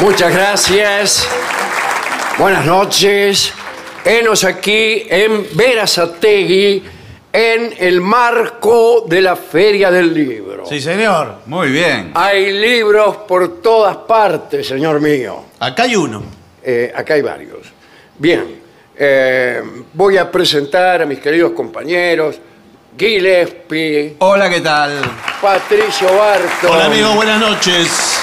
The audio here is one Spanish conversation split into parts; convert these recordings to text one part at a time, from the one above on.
Muchas gracias. Buenas noches. Enos aquí en Verazategui, en el marco de la Feria del Libro. Sí, señor. Muy bien. Hay libros por todas partes, señor mío. Acá hay uno. Eh, acá hay varios. Bien, eh, voy a presentar a mis queridos compañeros Gillespie, Hola, ¿qué tal? Patricio Barto. Hola, amigo, buenas noches.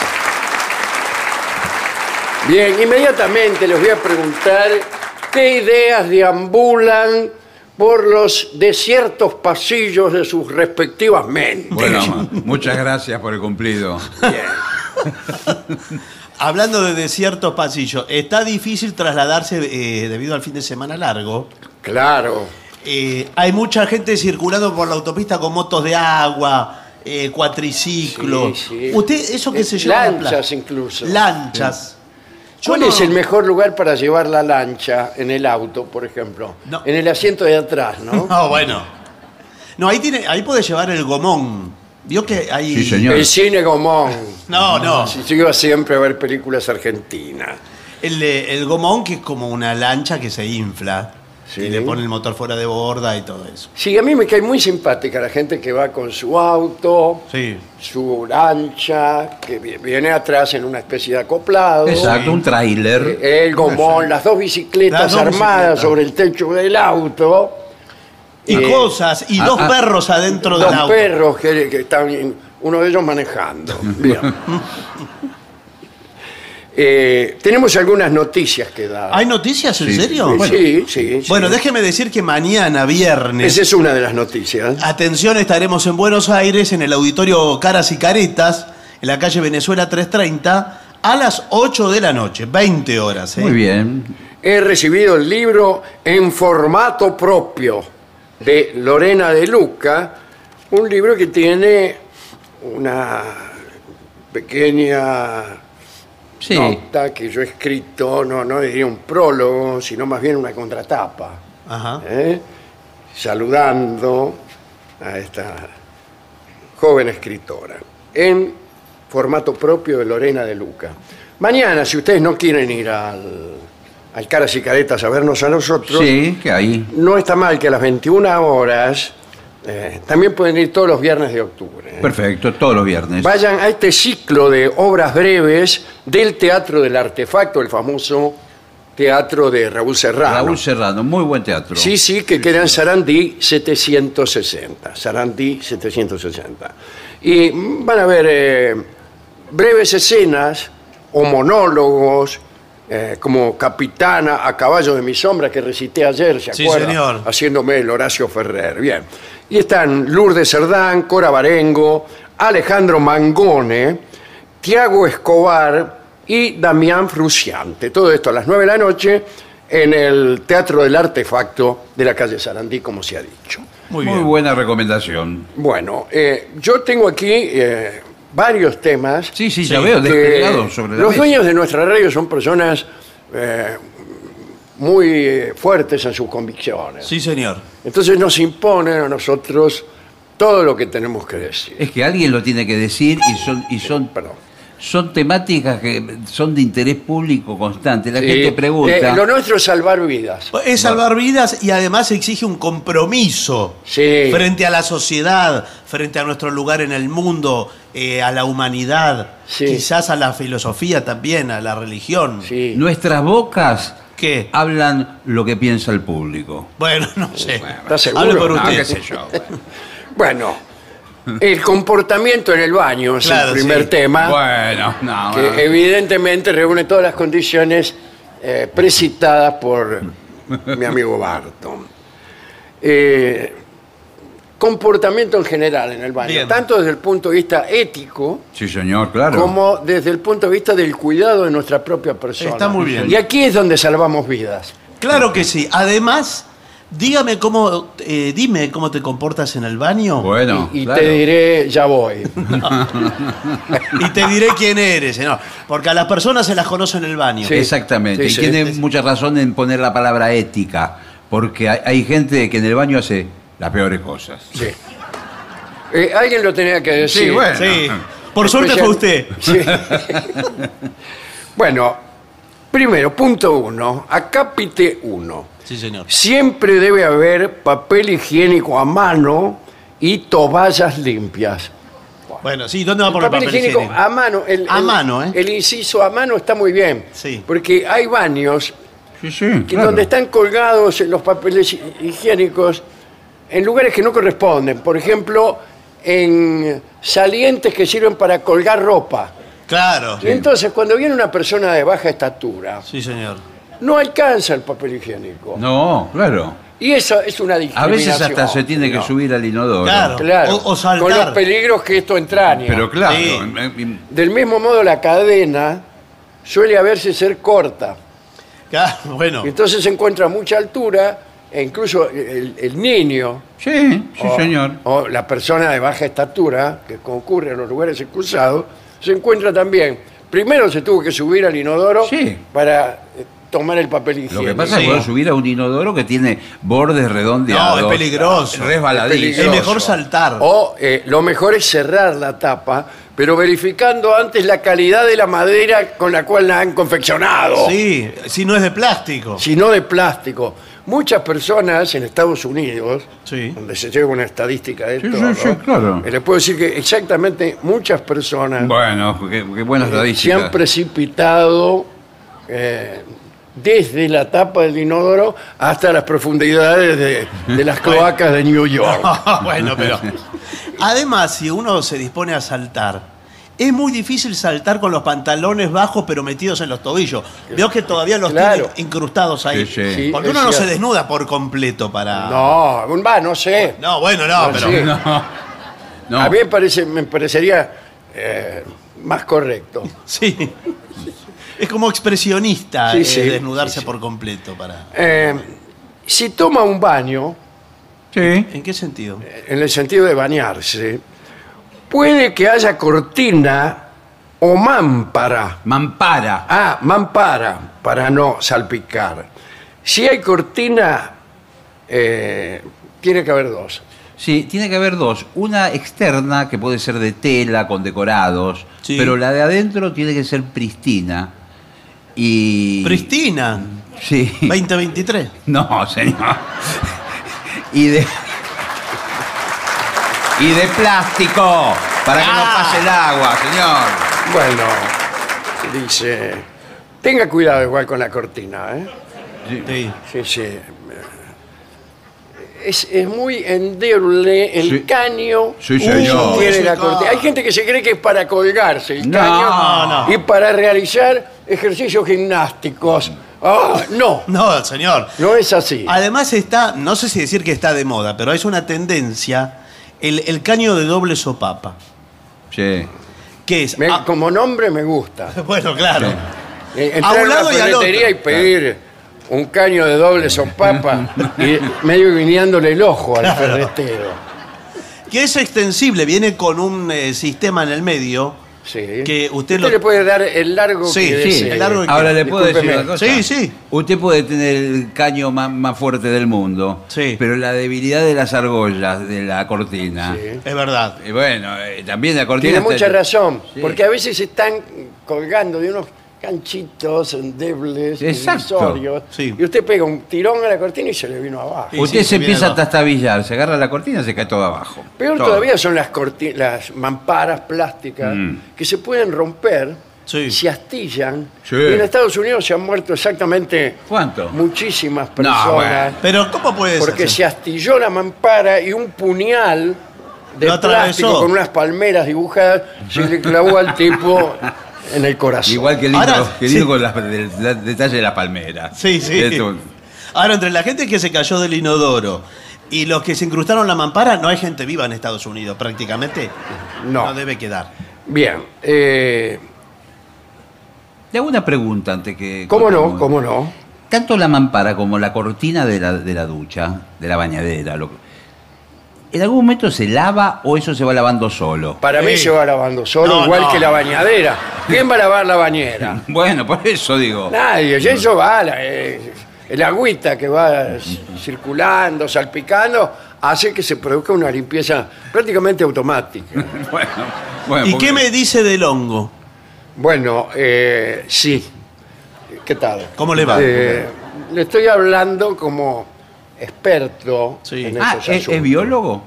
Bien, inmediatamente les voy a preguntar qué ideas deambulan por los desiertos pasillos de sus respectivas mentes. Bueno, muchas gracias por el cumplido. Hablando de desiertos pasillos, está difícil trasladarse eh, debido al fin de semana largo. Claro. Eh, hay mucha gente circulando por la autopista con motos de agua, eh, cuatriciclos. Sí, sí. ¿Usted eso que Eh, se llama? lanchas incluso. Lanchas. ¿Cuál no- es el mejor lugar para llevar la lancha en el auto, por ejemplo? No. En el asiento de atrás, ¿no? No, bueno. No, ahí tiene, ahí puede llevar el gomón. Vio que hay. Sí, señor. El cine Gomón. No, no. Sí, Yo iba siempre a ver películas argentinas. El, el gomón que es como una lancha que se infla. Sí. Y le pone el motor fuera de borda y todo eso. Sí, a mí me cae muy simpática la gente que va con su auto, Sí. su lancha, que vi- viene atrás en una especie de acoplado. Exacto, un tráiler. Eh, El gomón, las dos bicicletas Las dos armadas bicicletas. sobre el techo del auto. Y Eh, cosas, y dos ah, perros adentro del Dos auto. perros que, que están, uno de ellos manejando. Bien. Eh, tenemos algunas noticias que dar. ¿Hay noticias, en Sí. serio? Sí, sí, sí. Bueno, déjeme decir que mañana, viernes, Esa es una de las noticias. atención, estaremos en Buenos Aires, en el auditorio Caras y Caretas, en la calle Venezuela 330, a las 8 de la noche, 20 horas. ¿eh? Muy bien. He recibido el libro en formato propio de Lorena de Luca, un libro que tiene una pequeña Sí. nota que yo he escrito, no, no diría un prólogo, sino más bien una contratapa, Ajá. ¿eh? saludando a esta joven escritora en formato propio de Lorena de Luca. Mañana, si ustedes no quieren ir al, al Caras y Caretas a vernos a nosotros, Sí, que ahí. no está mal que a las 21 horas eh, también pueden ir todos los viernes de octubre. Perfecto, todos los viernes. Vayan a este ciclo de obras breves del Teatro del Artefacto, el famoso teatro de Raúl Serrano. Raúl Serrano, muy buen teatro. Sí, sí, que queda en Sarandí 760. Sarandí 760. Y van a ver eh, breves escenas o monólogos, eh, como Capitana a caballo de mi sombra que recité ayer, ¿se Sí, acuerda? señor. Haciéndome el Horacio Ferrer. Bien. Y están Lourdes Cerdán, Cora Barengo, Alejandro Mangone, Tiago Escobar y Damián Fruciante. Todo esto a las 9 de la noche en el Teatro del Artefacto de la calle Sarandí, como se ha dicho. Muy buena recomendación. Bueno, eh, yo tengo aquí eh, varios temas. Sí, sí, ya veo sobre la los mesa. dueños de nuestra radio son personas eh, muy eh, fuertes en sus convicciones. Sí, señor. Entonces nos imponen a nosotros todo lo que tenemos que decir. Es que alguien lo tiene que decir y son, y son, Perdón. Son temáticas que son de interés público constante. La Sí, gente pregunta. eh, lo nuestro es salvar vidas. Es salvar vidas y además exige un compromiso Sí. frente a la sociedad, frente a nuestro lugar en el mundo, eh, a la humanidad, Sí. quizás a la filosofía también, a la religión. Sí. Nuestras bocas ¿Qué? hablan lo que piensa el público. Bueno, no sé. ¿Está seguro? Hable por No, usted. qué sé yo. Bueno, el comportamiento en el baño es Claro, el primer sí. tema. Bueno, no. que evidentemente reúne todas las condiciones eh, precitadas por mi amigo Barton. Eh, comportamiento en general en el baño, Bien. tanto desde el punto de vista ético Sí, señor, claro. como desde el punto de vista del cuidado de nuestra propia persona. Está muy bien. Y aquí es donde salvamos vidas. Claro que sí. Además, dígame cómo, eh, dime cómo te comportas en el baño Bueno, y claro. te diré, ya voy. y te diré quién eres. ¿no? Porque a las personas se las conoce en el baño. Sí. Exactamente. Sí, y sí. tiene mucha razón en poner la palabra ética. Porque hay, hay gente que en el baño hace las peores cosas. Sí. Eh, alguien lo tenía que decir. Sí, bueno. Sí. Por suerte fue usted. Sí. bueno, primero, punto uno, acápite uno. Sí, señor. Siempre debe haber papel higiénico a mano y toallas limpias. Bueno, sí, ¿dónde va por el papel, papel higiénico, higiénico? a mano. El, A el- mano, ¿eh? El inciso a mano está muy bien. Sí. Porque hay baños Sí, sí. que claro. donde están colgados los papeles hi- higiénicos en lugares que no corresponden. Por ejemplo, en salientes que sirven para colgar ropa. Claro. Y entonces, cuando viene una persona de baja estatura, Sí, señor. No alcanza el papel higiénico. No, claro. Y eso es una A discriminación. veces hasta se tiene que No, subir al inodoro. Claro. Claro, O- o saltar. con los peligros que esto entraña. Pero claro. Sí. Del mismo modo, la cadena suele a veces ser corta. Claro, bueno. Entonces se encuentra a mucha altura e incluso el, el niño Sí, sí, o, señor. o la persona de baja estatura que concurre a los lugares excusados se encuentra también. Primero se tuvo que subir al inodoro Sí. para eh, tomar el papel higiénico. Lo que pasa Sí. es que puedo subir a un inodoro que tiene bordes redondeados. No, es peligroso. Resbaladizo. Es Es mejor saltar. O eh, lo mejor es cerrar la tapa, pero verificando antes la calidad de la madera con la cual la han confeccionado. Sí, si no es de plástico. Si no de plástico. Muchas personas en Estados Unidos, Sí. donde se lleva una estadística de esto, sí, ¿no? sí, claro. Eh, les puedo decir que exactamente muchas personas Bueno, qué, qué buenas se han precipitado eh, desde la tapa del inodoro hasta las profundidades de, de las cloacas de New York. bueno, pero. Además, si uno se dispone a saltar, es muy difícil saltar con los pantalones bajos pero metidos en los tobillos. Veo que todavía los Claro. tienen incrustados ahí. Sí, sí. Sí, Porque es uno no se cierto. desnuda por completo para. No, va, no sé. No, bueno, no, No, pero. sí. No. A mí me, parece, me parecería eh, más correcto. Sí. Es como expresionista Sí, eh, sí, desnudarse sí, sí. por completo para. Eh, si toma un baño, Sí. ¿En qué sentido? en el sentido de bañarse, puede que haya cortina o mámpara. Mampara. Ah, mampara, para no salpicar. Si hay cortina, eh, tiene que haber dos. Sí, tiene que haber dos. Una externa, que puede ser de tela, con decorados, Sí. pero la de adentro tiene que ser pristina. Y. Pristina, Sí. 2023. No, señor. Y de. Y de plástico. Para que no Ah. pase el agua, señor. Bueno, dice, tenga cuidado igual con la cortina, ¿eh? Sí. Sí, sí. Es, es muy endeble el Sí. caño Sí, que señor. tiene la cortina. Hay gente que se cree que es para colgarse el No, caño no. y para realizar ejercicios gimnásticos. Ah, no, No, señor. no es así. Además está, no sé si decir que está de moda, pero es una tendencia, el, el caño de doble sopapa. Sí. Que es... Me- como nombre me gusta. bueno, claro. Eh, A Entrar un a lado y al ferretería y otro. pedir un caño de doble sopapa y medio guiñándole el ojo al ferretero. Que es extensible, viene con un eh, sistema en el medio. Sí. Que usted lo- le puede dar el largo Sí, que sí, desee. el largo que- Ahora le puedo decir una cosa. Sí, sí. Usted puede tener el caño más, más fuerte del mundo. Sí. Pero la debilidad de las argollas de la cortina. Sí. Es verdad. Y bueno, eh, también la cortina. Tiene está- mucha razón, Sí. porque a veces se están colgando de unos canchitos endebles, Exacto. irrisorios, Sí. y usted pega un tirón a la cortina y se le vino abajo. Sí, Usted sí, se empieza a tastabillar, se agarra la cortina y se cae todo abajo. Peor Todo. todavía son las, corti- las mamparas plásticas Mm. que se pueden romper, Sí. se astillan. Sí. Y en Estados Unidos se han muerto exactamente ¿Cuánto? muchísimas No, personas bueno. Pero ¿cómo puede ser? porque se astilló la mampara y un puñal de plástico con unas palmeras dibujadas se le clavó al tipo en el corazón. Igual que lindo, Ahora, que lindo sí. con las- del detalle de la palmera. Sí, sí. Esto- Ahora, entre la gente que se cayó del inodoro y los que se incrustaron la mampara, no hay gente viva en Estados Unidos, prácticamente. No. No debe quedar. Bien, eh, Le hago una pregunta antes que. ¿cómo no? ¿Cómo no? Tanto la mampara como la cortina de la, de la ducha, de la bañadera, lo- ¿en algún momento se lava o eso se va lavando solo? Para mí Sí. se va lavando solo, No, igual no. que la bañadera. ¿Quién va a lavar la bañera? Bueno, por eso digo. Nadie, y eso va, la- eh, el agüita que va c- circulando, salpicando, hace que se produzca una limpieza prácticamente automática. Bueno, bueno, ¿Y porque- qué me dice del hongo? Bueno, eh, sí. ¿Qué tal? ¿Cómo le va? Eh, le estoy hablando como experto Sí. en Ah, estos ¿es, asuntos. es biólogo?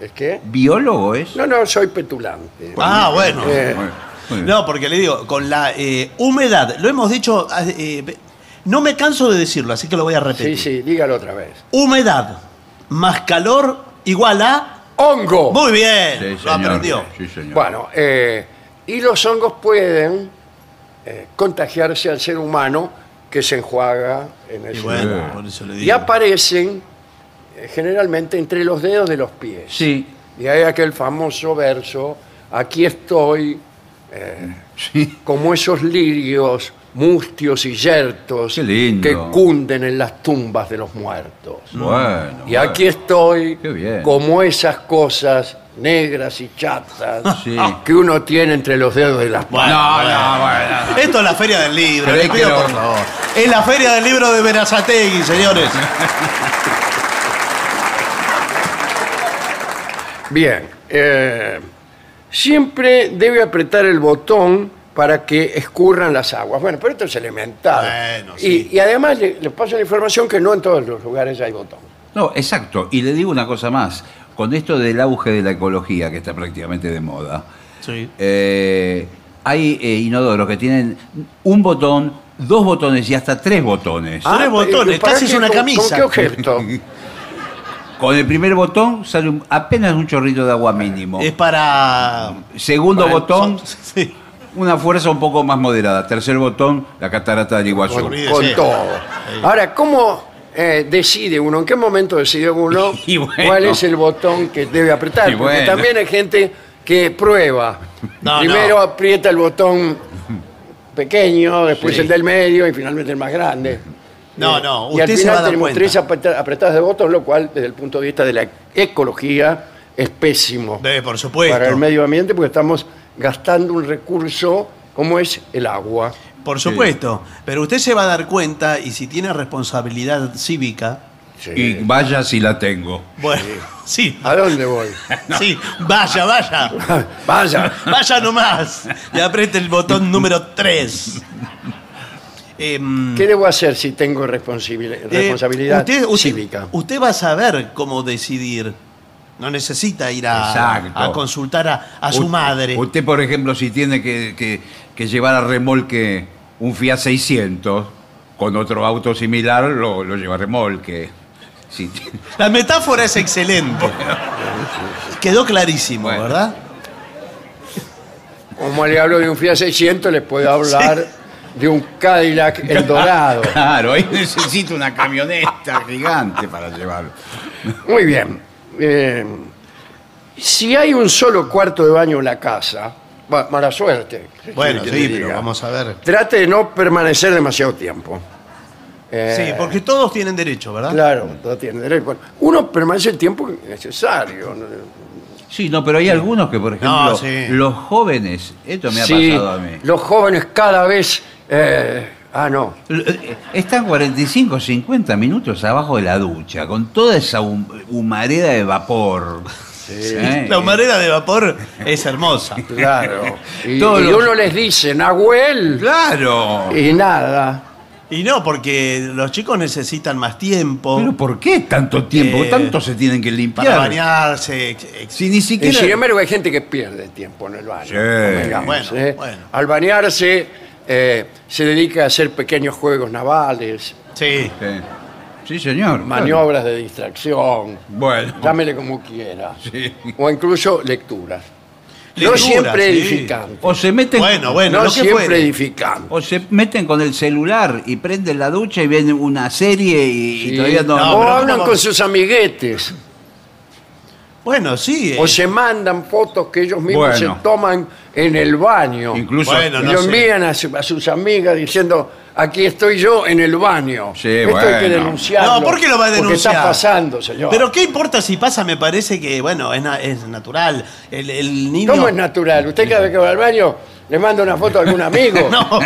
¿Es qué? ¿Biólogo es? No, no, soy petulante. Ah, bueno. Eh, Bueno, muy bien. No, porque le digo, con la eh, humedad, lo hemos dicho, eh, eh, no me canso de decirlo, así que lo voy a sí, repetir. sí, dígalo otra vez. Humedad más calor igual a... ¡Hongo! Muy bien, Sí, lo señor. aprendió. Sí, señor. Bueno, eh, y los hongos pueden eh, contagiarse al ser humano que se enjuaga en el Y suelo. bueno, por eso le Y aparecen eh, generalmente entre los dedos de los pies. Sí, Y hay aquel famoso verso, aquí estoy, eh, sí. como esos lirios mustios y yertos Qué lindo. que cunden en las tumbas de los muertos. Bueno. Y aquí estoy Qué bien. como esas cosas negras y chatas Sí. que uno tiene entre los dedos de las manos. No, no, bueno. Esto es la Feria del Libro, Pero le es que pido no- por favor. Es la Feria del Libro de Verazategui, señores. Bien, eh, siempre debe apretar el botón para que escurran las aguas. Bueno, pero esto es elemental. Bueno, y, sí. y además le, le paso la información que no en todos los lugares hay botón. No, exacto. Y le digo una cosa más. Con esto del auge de la ecología, que está prácticamente de moda, Sí. eh, hay eh, inodoros que tienen un botón, dos botones y hasta tres botones. Ah. Tres botones, ¿y para casi es una ¿Con- camisa. ¿Con qué objeto? Con el primer botón sale un- apenas un chorrito de agua mínimo. Es para... Segundo para el botón, Sí. una fuerza un poco más moderada. Tercer botón, la catarata del Iguazú. con, todo. Ahora, ¿cómo eh, decide uno? ¿En qué momento decide uno Y bueno. cuál es el botón que debe apretar? Y Porque bueno. también hay gente que prueba. No, Primero no. aprieta el botón pequeño, después Sí. el del medio y finalmente el más grande. No, Eh, no, y al usted se final va a dar tenemos cuenta. tres apreta- apretadas de botón, lo cual, desde el punto de vista de la ecología, es pésimo Eh, por supuesto. para el medio ambiente porque estamos gastando un recurso como es el agua. Por supuesto. Pero usted se va a dar cuenta, y si tiene responsabilidad cívica, Y vaya si la tengo. bueno, sí, ¿A dónde voy? sí, vaya, vaya. Vaya. Vaya nomás y apriete el botón número 3. Em, ¿Qué debo hacer si tengo eh, responsabilidad usted, usted- cívica? usted va a saber cómo decidir. No necesita ir a, consultar a, a su U- madre. Usted, por ejemplo, si tiene que, que- que llevar a remolque un Fiat 600 con otro auto similar, lo, lo lleva a remolque. La metáfora es excelente. Quedó clarísimo, Bueno. ¿verdad? Como le hablo de un Fiat 600, les puedo hablar de un Cadillac El Dorado. Claro, ahí necesita una camioneta gigante para llevarlo. Muy bien. Eh, si hay un solo cuarto de baño en la casa, mala suerte. ¿qué Bueno, quiere que sí, le pero diga? vamos a ver. Trate de no permanecer demasiado tiempo. Eh, Sí, porque todos tienen derecho, ¿verdad? Claro, todo tiene derecho. Bueno, uno permanece el tiempo necesario. ¿no? Sí, no, pero hay algunos que, por ejemplo, No, sí. los jóvenes, esto me ha Sí, pasado a mí. los jóvenes cada vez... eh, ah, no. Eh, Están 45, 50 minutos abajo de la ducha, con toda esa hum- humareda de vapor. La humareda de vapor es hermosa. Claro. Y, Todos y los- uno les dice, Nahuel, claro. y nada. Y no, porque los chicos necesitan más tiempo Pero ¿por qué tanto tiempo? Eh, Tanto se tienen que limpiar. para bañarse. ex- ex- Si ni Y siquiera. sin embargo hay gente que pierde tiempo en el baño. Sí. convengamos, Bueno, ¿eh? bueno. Al bañarse eh, se dedica a hacer pequeños juegos navales, Sí. Sí. Sí, señor. maniobras de distracción, Bueno. llámele como quiera. Sí. O incluso lecturas. no siempre sí. edificantes. O se meten. Bueno, bueno, no lo que siempre fuere. edificantes. O se meten con el celular y prenden la ducha y ven una serie y, y Sí. todavía no. No, o pero hablan ¿cómo con sus amiguetes. Bueno, sí. O eh, se mandan fotos que ellos mismos Bueno. se toman en el baño. Incluso. Bueno, y no lo sé. envían a, su- a sus amigas diciendo, aquí estoy yo en el baño. Sí, Esto hay que bueno. denunciarlo. No, ¿por qué lo va a Porque denunciar? está pasando, señor. Pero ¿qué importa si pasa? Me parece que, bueno, es, na- es natural. El, el niño... ¿Cómo es natural? Usted cada vez que va al baño le manda una foto a algún amigo. No.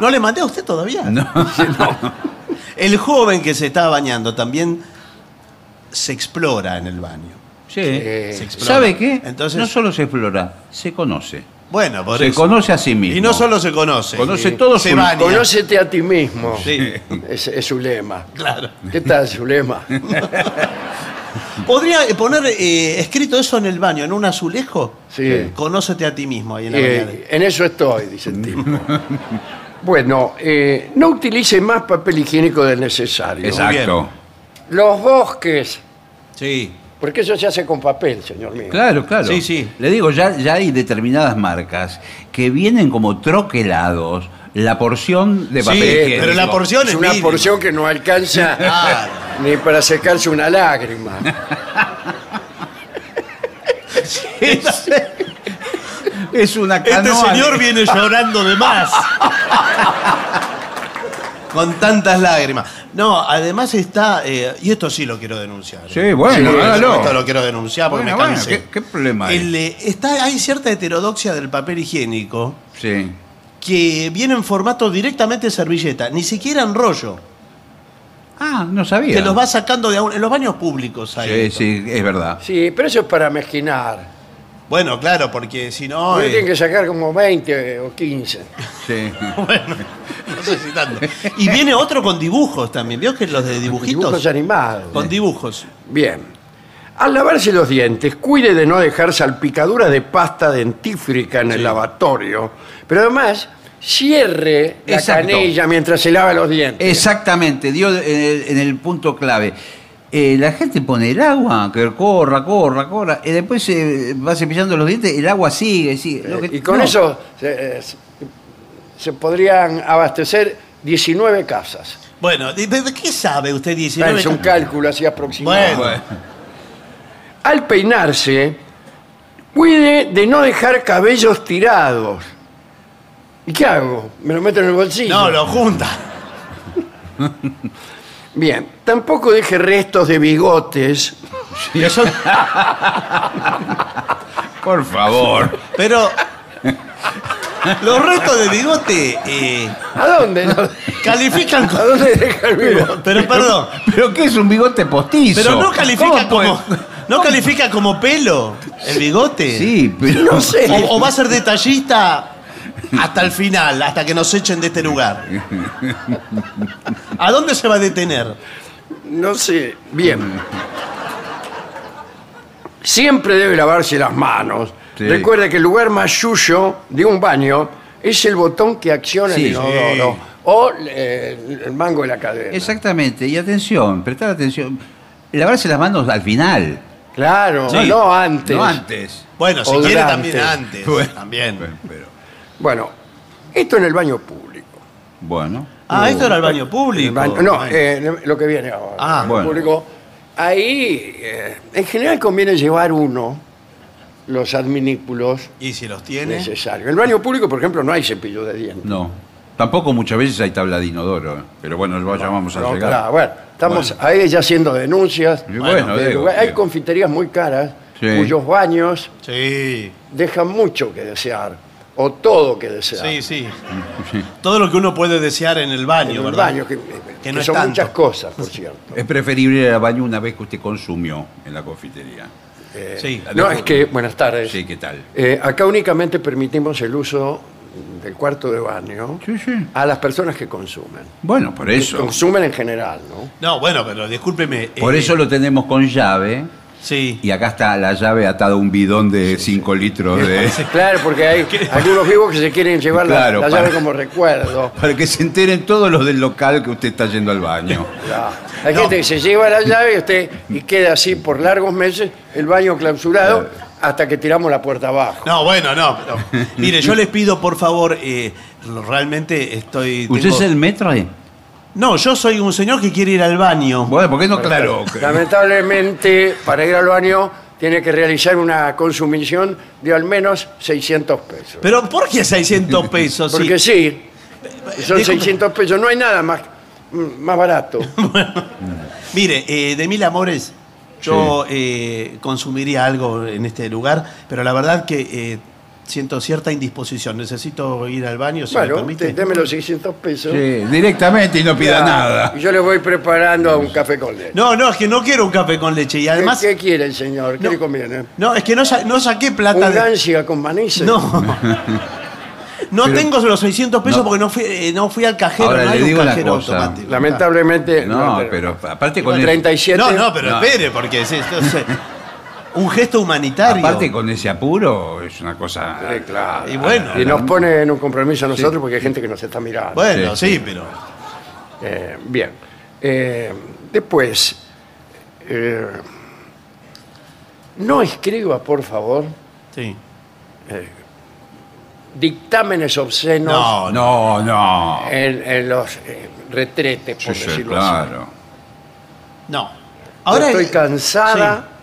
¿No le mandé a usted todavía? No. El joven que se está bañando también se explora en el baño. Sí. Eh, Se explora. ¿Sabe qué? Entonces, no solo se explora, se conoce. bueno, por se eso. conoce a sí mismo. Y no solo se conoce. Conoce eh, todo se su- baña. Conócete a ti mismo. Sí, Es, es su lema. claro. ¿Qué tal su lema? ¿Podría eh, poner eh, escrito eso en el baño, en un azulejo? Sí. Conócete a ti mismo ahí en la Eh, bañadera. en eso estoy, dice el tipo. Bueno, eh, no utilice más papel higiénico del necesario. Exacto. Los bosques, Sí. porque eso se hace con papel, señor mío. Claro, claro. Sí, sí. Le digo, ya, ya hay determinadas marcas que vienen como troquelados la porción de Sí, papel higiénico. pero la porción Es es una porción que no alcanza ni para secarse una lágrima. Es una Este canoa. señor viene llorando de más. Con tantas lágrimas. No, además está, eh, y esto sí lo quiero denunciar. Sí, bueno, Sí, hágalo. Esto lo quiero denunciar porque Bueno, me bueno, cansé. ¿qué, qué problema hay? El, eh, está, hay cierta heterodoxia del papel higiénico Sí. que viene en formato directamente servilleta, ni siquiera en rollo. Ah, no sabía. Que los va sacando de a un- en los baños públicos. hay Sí, esto. sí, es verdad. Sí, pero eso es para mezquinar. Bueno, claro, porque si no. Eh, tiene que sacar como 20 o 15. Sí. no sé si tanto. Y viene otro con dibujos también. ¿Vio que los de dibujitos? Dibujos animados. Con dibujos. Bien. Al lavarse los dientes, cuide de no dejar salpicaduras de pasta dentífrica en el lavatorio. Pero además, cierre la Exacto. canilla mientras se lava los dientes. Exactamente, dio en el, en el punto clave. Eh, la gente pone el agua, que corra, corra, corra, y después se va cepillando los dientes, el agua sigue, sigue. Lo que- y con no. eso se, podrían abastecer 19 casas. Bueno, ¿de, de- de qué sabe usted 19? Es un cálculo así aproximado. Bueno. Al peinarse, cuide de no dejar cabellos tirados. ¿Y qué hago? ¿Me lo meto en el bolsillo? No, lo junta. Bien, tampoco deje restos de bigotes. Por favor. pero los restos de bigote eh, ¿A dónde? no? califican ¿A como... dónde deja el bigote? Pero perdón, ¿Pero qué es un bigote postizo? pero no califica ¿Cómo puede- como... ¿No califica como pelo el bigote? Sí, pero... No sé. O, o va a ser detallista hasta el final, hasta que nos echen de este lugar. ¿A dónde se va a detener? No sé. Bien. Siempre debe lavarse las manos. Sí. Recuerde que el lugar más suyo de un baño es el botón que acciona Sí. el inodoro o eh, el mango de la cadena. Exactamente, y atención, prestar atención. Lavarse las manos al final. Claro, Sí. no antes. No antes. Bueno, si O quiere durante. también antes. Bueno, también. Bueno, pero, Bueno, esto en el baño público. bueno. Ah, esto era el baño público. El baño- no, eh, lo que viene ahora. Ah, el bueno. público. Ahí, eh, en general conviene llevar uno los adminículos ¿Y si los tiene? necesarios. En el baño público, por ejemplo, no hay cepillo de dientes. No. Tampoco muchas veces hay tabla de inodoro, ¿eh? pero bueno, ya vamos a No, llegar. claro, bueno, estamos Bueno. ahí ya haciendo denuncias. Y bueno, de digo, lugar- hay digo. confiterías muy caras Sí. cuyos baños Sí, dejan mucho que desear o todo que desear. sí, sí. Todo lo que uno puede desear en el baño, En el ¿verdad? baño, que, que no es son tanto. muchas cosas, por cierto. Es preferible ir al baño una vez que usted consumió en la confitería. Eh, Sí. No, es que, buenas tardes. Sí, ¿qué tal? Eh, acá únicamente permitimos el uso del cuarto de baño Sí, sí. a las personas que consumen. Bueno, por Que eso. Consumen en general, ¿no? No, bueno, pero discúlpeme. Por eh, eso lo tenemos con llave. Sí. Y acá está la llave atada a un bidón de 5 litros de. Claro, porque hay algunos vivos que se quieren llevar la- Claro, la, para- llave como recuerdo. Para que se enteren todos los del local que usted está yendo al baño. Ya. Hay No. gente que se lleva la llave y usted y queda así por largos meses el baño clausurado hasta que tiramos la puerta abajo. No, bueno, no. pero- mire, yo les pido, por favor, eh, realmente estoy. ¿Usted tengo- es el metro ahí? No, yo soy un señor que quiere ir al baño. Bueno, ¿por qué no? Claro. Lamentablemente, para ir al baño tiene que realizar una consumición de al menos 600 pesos. Pero ¿por qué 600 pesos? Sí. Porque sí, son Disculpe. 600 pesos, no hay nada más, más barato. Mire, eh, de mil amores, yo eh, consumiría algo en este lugar, pero la verdad que eh, siento cierta indisposición. Necesito ir al baño, si me Bueno, permite. te- deme los 600 pesos. Sí, directamente y no pida Ya, nada. Y yo le voy preparando un café con leche. No, no, es que no quiero un café con leche. Y además. ¿Qué, qué quiere el señor? ¿Qué No. le conviene? No, es que no, sa- no saqué plata ¿Un de. ansia con manices? No. No Pero- tengo los 600 pesos No. porque no fui, eh, no fui al cajero. Ahora no le hay un digo una cajero cosa. automático. Lamentablemente. No, pero aparte con el- 37. No, no, pero No. espere, porque eh, un gesto humanitario. Aparte con ese apuro es una cosa. Sí, claro. Y bueno. Y nos pone en un compromiso a nosotros porque hay gente que nos está mirando. Bueno, Sí, sí, pero. Eh, bien. Eh, después, eh, no escriba, por favor, Sí. dictámenes obscenos No, No, no. en, en los eh, retretes, por Sí, sí, decirlo así. claro. no. Yo estoy eh, cansada, sí.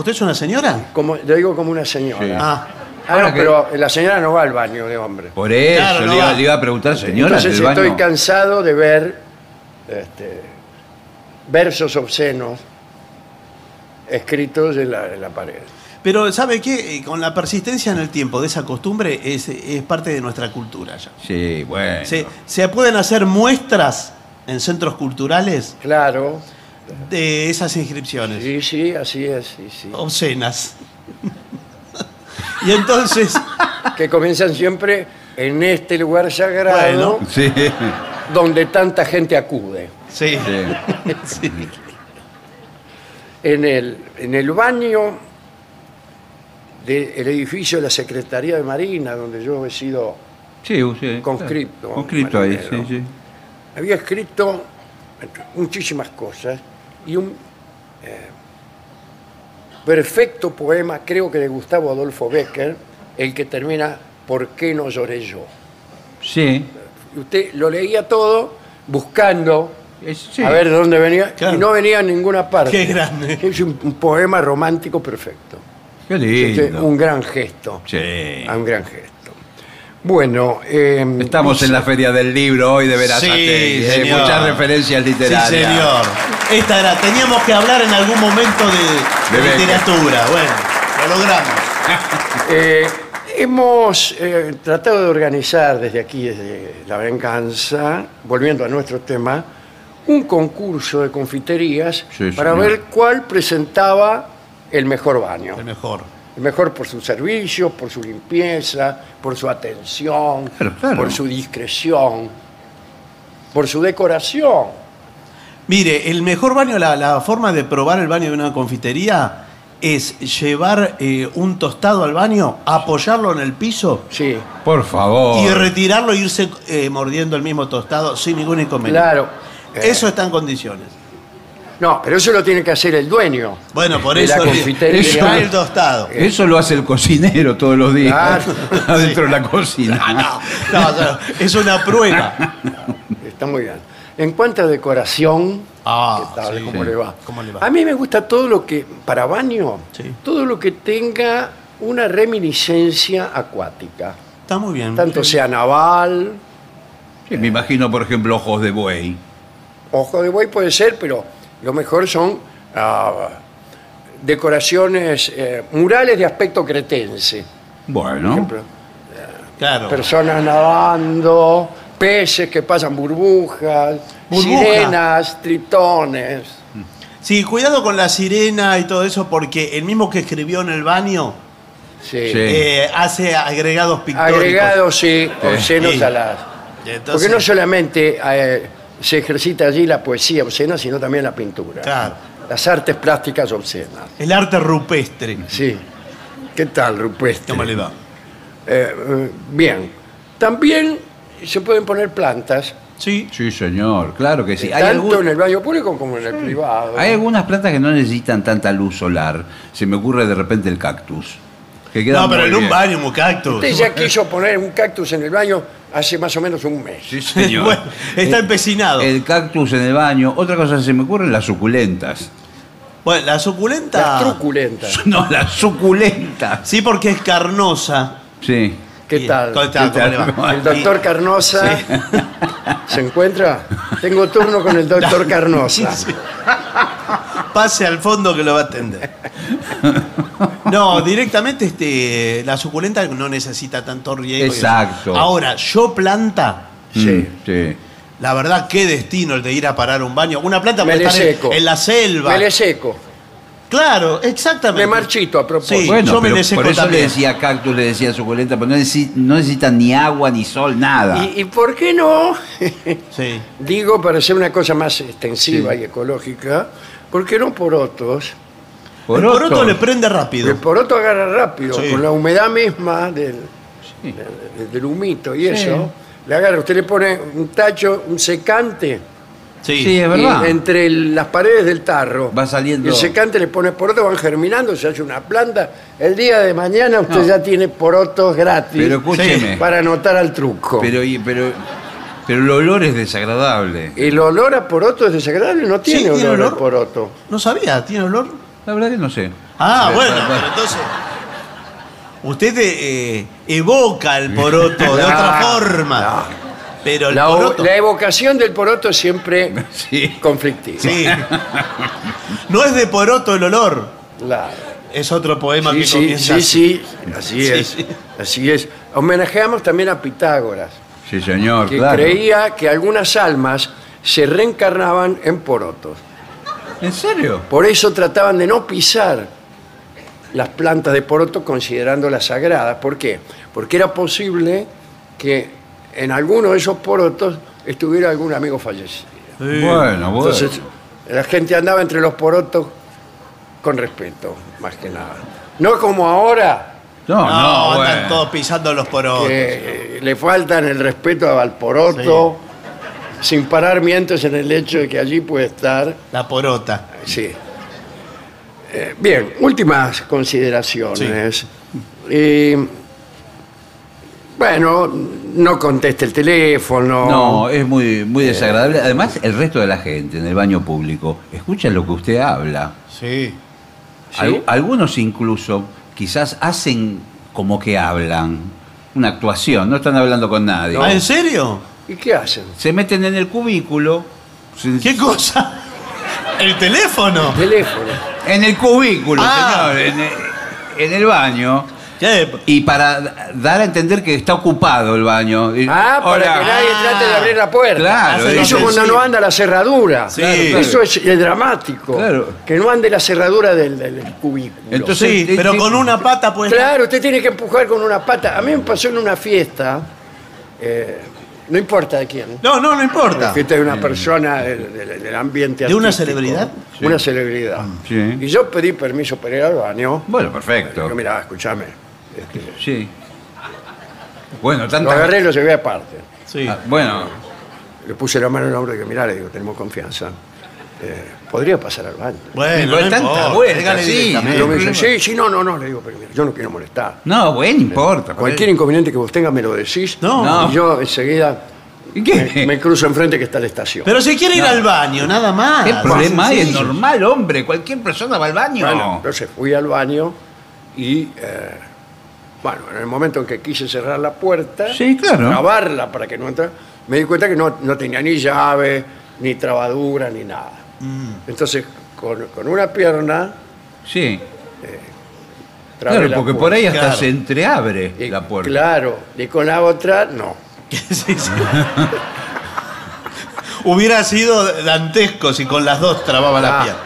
¿Usted es una señora? como, lo digo como una señora. Sí. Ah. Ah, Ahora no, que- pero la señora no va al baño de hombre. Por eso Claro, no le, iba, va. le iba a preguntar, señora, Entonces del baño. estoy cansado de ver este, versos obscenos escritos en la, en la pared. Pero ¿sabe qué? Eh, Con la persistencia en el tiempo de esa costumbre es, es parte de nuestra cultura ya. Sí, bueno. Se, se pueden hacer muestras en centros culturales Claro, de esas inscripciones sí, sí, así es, sí, sí. obscenas. y entonces, Que comienzan siempre en este lugar sagrado Bueno. Sí, donde tanta gente acude. sí, sí. sí. En el, en el baño del edificio de la Secretaría de Marina, donde yo he sido, Sí, sí. Conscripto, Conscripto ahí, sí, sí. había escrito muchísimas cosas y un eh, perfecto poema, creo que de Gustavo Adolfo Becker, el que termina ¿Por qué no lloré yo? Sí. Usted lo leía todo buscando sí. a ver de dónde venía Claro. y no venía a ninguna parte. Qué grande. Es un, un poema romántico perfecto. Qué Este, lindo. un gran gesto. Sí. Un gran gesto. Bueno, eh, Estamos en la feria del libro hoy de Verazate. Sí, eh, señor. muchas referencias literarias. Sí, señor. Esta era, teníamos que hablar en algún momento de, De de Becker. literatura. Bueno, lo logramos. Eh, hemos eh, tratado de organizar desde aquí, desde La Venganza, volviendo a nuestro tema, un concurso de confiterías Sí, para señor. ver cuál presentaba el mejor baño. El mejor. Mejor por sus servicios, por su limpieza, por su atención, Claro, claro. por su discreción, por su decoración. Mire, el mejor baño, la, la forma de probar el baño de una confitería es llevar eh, un tostado al baño, apoyarlo en el piso Sí, Por favor. y retirarlo e irse eh, mordiendo el mismo tostado sin ningún inconveniente. claro. Eh, Eso está en condiciones. No, pero eso lo tiene que hacer el dueño. Bueno, por de la eso le- confitería. le el tostado. Eso lo hace el cocinero todos los días. Claro. Adentro de la cocina. No, no, no, es una prueba. Está muy bien. En cuanto a decoración, Ah, ¿qué tal? sí, ¿Cómo, sí. le va? ¿Cómo le va? A mí me gusta todo lo que, para baño, Sí. todo lo que tenga una reminiscencia acuática. Está muy bien. Tanto sea naval, Sí, me imagino, por ejemplo, ojos de buey. ojo de buey puede ser, pero lo mejor son ah, decoraciones, eh, murales de aspecto cretense. Por Bueno. ejemplo, Claro. personas nadando, peces que pasan burbujas, Burbuja. sirenas, tritones. Sí, cuidado con la sirena y todo eso, porque el mismo que escribió en el baño Sí. Sí. eh, hace agregados pictóricos. Agregados, sí, obscenos Sí. a las... Entonces- Porque no solamente eh, se ejercita allí la poesía obscena, sino también la pintura. Claro. Las artes plásticas obscenas. El arte rupestre. Sí. ¿Qué tal, Rupestre? ¿Cómo le va? Eh, eh, bien. También se pueden poner plantas, Sí. Sí, señor, claro que sí. Hay, tanto algún- en el baño público como en el privado. hay algunas plantas que no necesitan tanta luz solar. Se me ocurre de repente el cactus. Que queda No, pero en un baño, un cactus. Usted ya quiso poner un cactus en el baño hace más o menos un mes. Sí, señor. Bueno, está empecinado. El cactus en el baño. Otra cosa que se me ocurre, las suculentas. Bueno, la suculenta. Las truculentas. No, las suculentas. Sí, porque es carnosa. Sí. ¿Qué Y- tal? ¿Cómo está? ¿Qué ¿Cómo tal? le va? El doctor Carnosa se encuentra. Tengo turno con el doctor Carnosa. Pase al fondo que lo va a atender. No, directamente este, la suculenta no necesita tanto riego. Exacto. Ahora, yo planta, Sí. Mm, sí. la verdad, qué destino el de ir a parar un baño. Una planta puede estar en, seco. en la selva. Me le seco. Claro, exactamente. Me marchito a propósito. Sí. Bueno, yo me le seco por eso también. le decía cactus, le decía suculenta, pero no, necesi- no necesitan ni agua, ni sol, nada. ¿Y, y por qué no? Sí. Digo, para hacer una cosa más extensiva y ecológica, ¿por qué no porotos? El poroto le prende rápido. El poroto agarra rápido, Sí. con la humedad misma del, del, del humito y eso. Le agarra, usted le pone un tacho, un secante, Sí. Sí, es verdad. y entre el- las paredes del tarro. Va saliendo- y el secante le pone poroto, van germinando, se hace una planta. El día de mañana usted No. ya tiene porotos gratis Pero escúcheme. para anotar al truco. Pero, y- pero, pero el olor es desagradable. El olor a poroto es desagradable, no tiene, ¿tiene olor, olor? a poroto. No sabía, ¿tiene olor? La verdad que no sé. Ah, bueno, pero- entonces. Usted eh, evoca el poroto de otra forma. Pero el La, poroto. la evocación del poroto es siempre Sí. conflictiva. Sí. No es de poroto el olor. Claro. Es otro poema Sí, que sí, comienza sí, así. sí, así Sí, es. sí. Así es. Homenajeamos también a Pitágoras, Sí, señor, que claro. creía que algunas almas se reencarnaban en porotos. ¿En serio? Por eso trataban de no pisar las plantas de poroto considerándolas sagradas. ¿Por qué? Porque era posible que en alguno de esos porotos estuviera algún amigo fallecido. Bueno, bueno. Entonces, la gente andaba entre los porotos con respeto, más que nada. No como ahora, no, No, no, andan bueno. todos pisando los porotos. que eh, le faltan el respeto al poroto, sin parar mientes en el hecho de que allí puede estar. La porota. Sí. Eh, bien, últimas consideraciones. Eh, bueno, no conteste el teléfono. No, es muy, muy desagradable. Además, el resto de la gente en el baño público escucha lo que usted habla. Sí. Al- algunos incluso quizás hacen como que hablan. Una actuación, no están hablando con nadie. ¿Ah, ¿En serio? ¿Y qué hacen? Se meten en el cubículo. se- ¿Qué cosa? ¿El teléfono? Teléfono. En el cubículo, Ah. señor, en el, en el baño. ¿Qué? Y para dar a entender que está ocupado el baño. Y- Ah, para Hola. que nadie trate de abrir la puerta. Claro, Eso cuando no anda la cerradura. Sí. Claro, Eso es, dramático. Claro. Que no ande la cerradura del, del- del cubículo. Entonces- Sí, Sí, pero sí. con una pata pues. Claro, usted tiene que empujar con una pata. A mí me pasó en una fiesta, eh, no importa de quién. No, no, no importa. fiesta de una persona del, del- del ambiente ¿De una artístico. celebridad? Una celebridad. Sí. Y yo pedí permiso para ir al baño. Bueno, perfecto. Digo, mira, escúchame. Este, Sí. Bueno, lo tanta. agarré y lo llevé aparte. Sí. Ah, bueno, Le puse la mano en el hombro y dije, mira, le digo, tenemos confianza. Eh, podría pasar al baño. Bueno, no tanta importa, vuelta, dígale sí. directamente. Pero me dice, problema. sí, sí, no, no, no. Le digo, pero mira, yo no quiero molestar. no, bueno, importa. Cualquier inconveniente que vos tengas me lo decís. No. No. Y yo enseguida ¿Y qué? me, me cruzo enfrente que está la estación. Pero si quiere ir al baño, nada más. ¿Qué problema hay? Es normal, hombre. Cualquier persona va al baño. Bueno, entonces fui al baño y, eh, bueno, en el momento en que quise cerrar la puerta, Sí, claro. trabarla para que no entrara, me di cuenta que no, no tenía ni llave, ni trabadura, ni nada. Mm. Entonces, con, con una pierna, Sí. trabé Claro, la porque por ahí hasta Claro. se entreabre Y, la puerta. Claro, y con la otra, no. Sí, sí. Hubiera sido dantesco si con las dos trababa la Ah, pierna.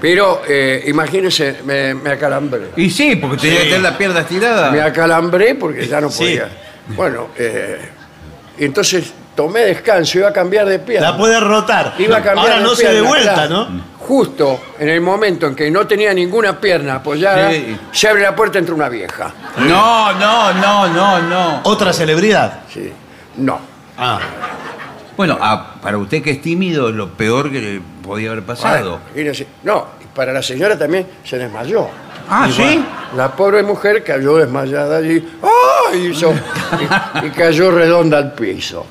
Pero eh, imagínense, me, me acalambré. Y sí, porque tenía Sí. que tener la pierna estirada. Me acalambré porque ya no Sí. podía. Bueno, eh, entonces tomé descanso, iba a cambiar de pierna. La puede rotar. Iba a cambiar Ahora de no se dé vuelta, claro. ¿no? Justo en el momento en que no tenía ninguna pierna apoyada, Sí. se abre la puerta entre una vieja. No, no, no, no, no. Otra celebridad. Sí. No. Ah. Bueno, a- para usted que es tímido, es lo peor que le podía haber pasado. No, y para la señora también se desmayó. ah, ¿sí? La pobre mujer cayó desmayada allí. ¡Ay! Hizo, y, y cayó redonda al piso.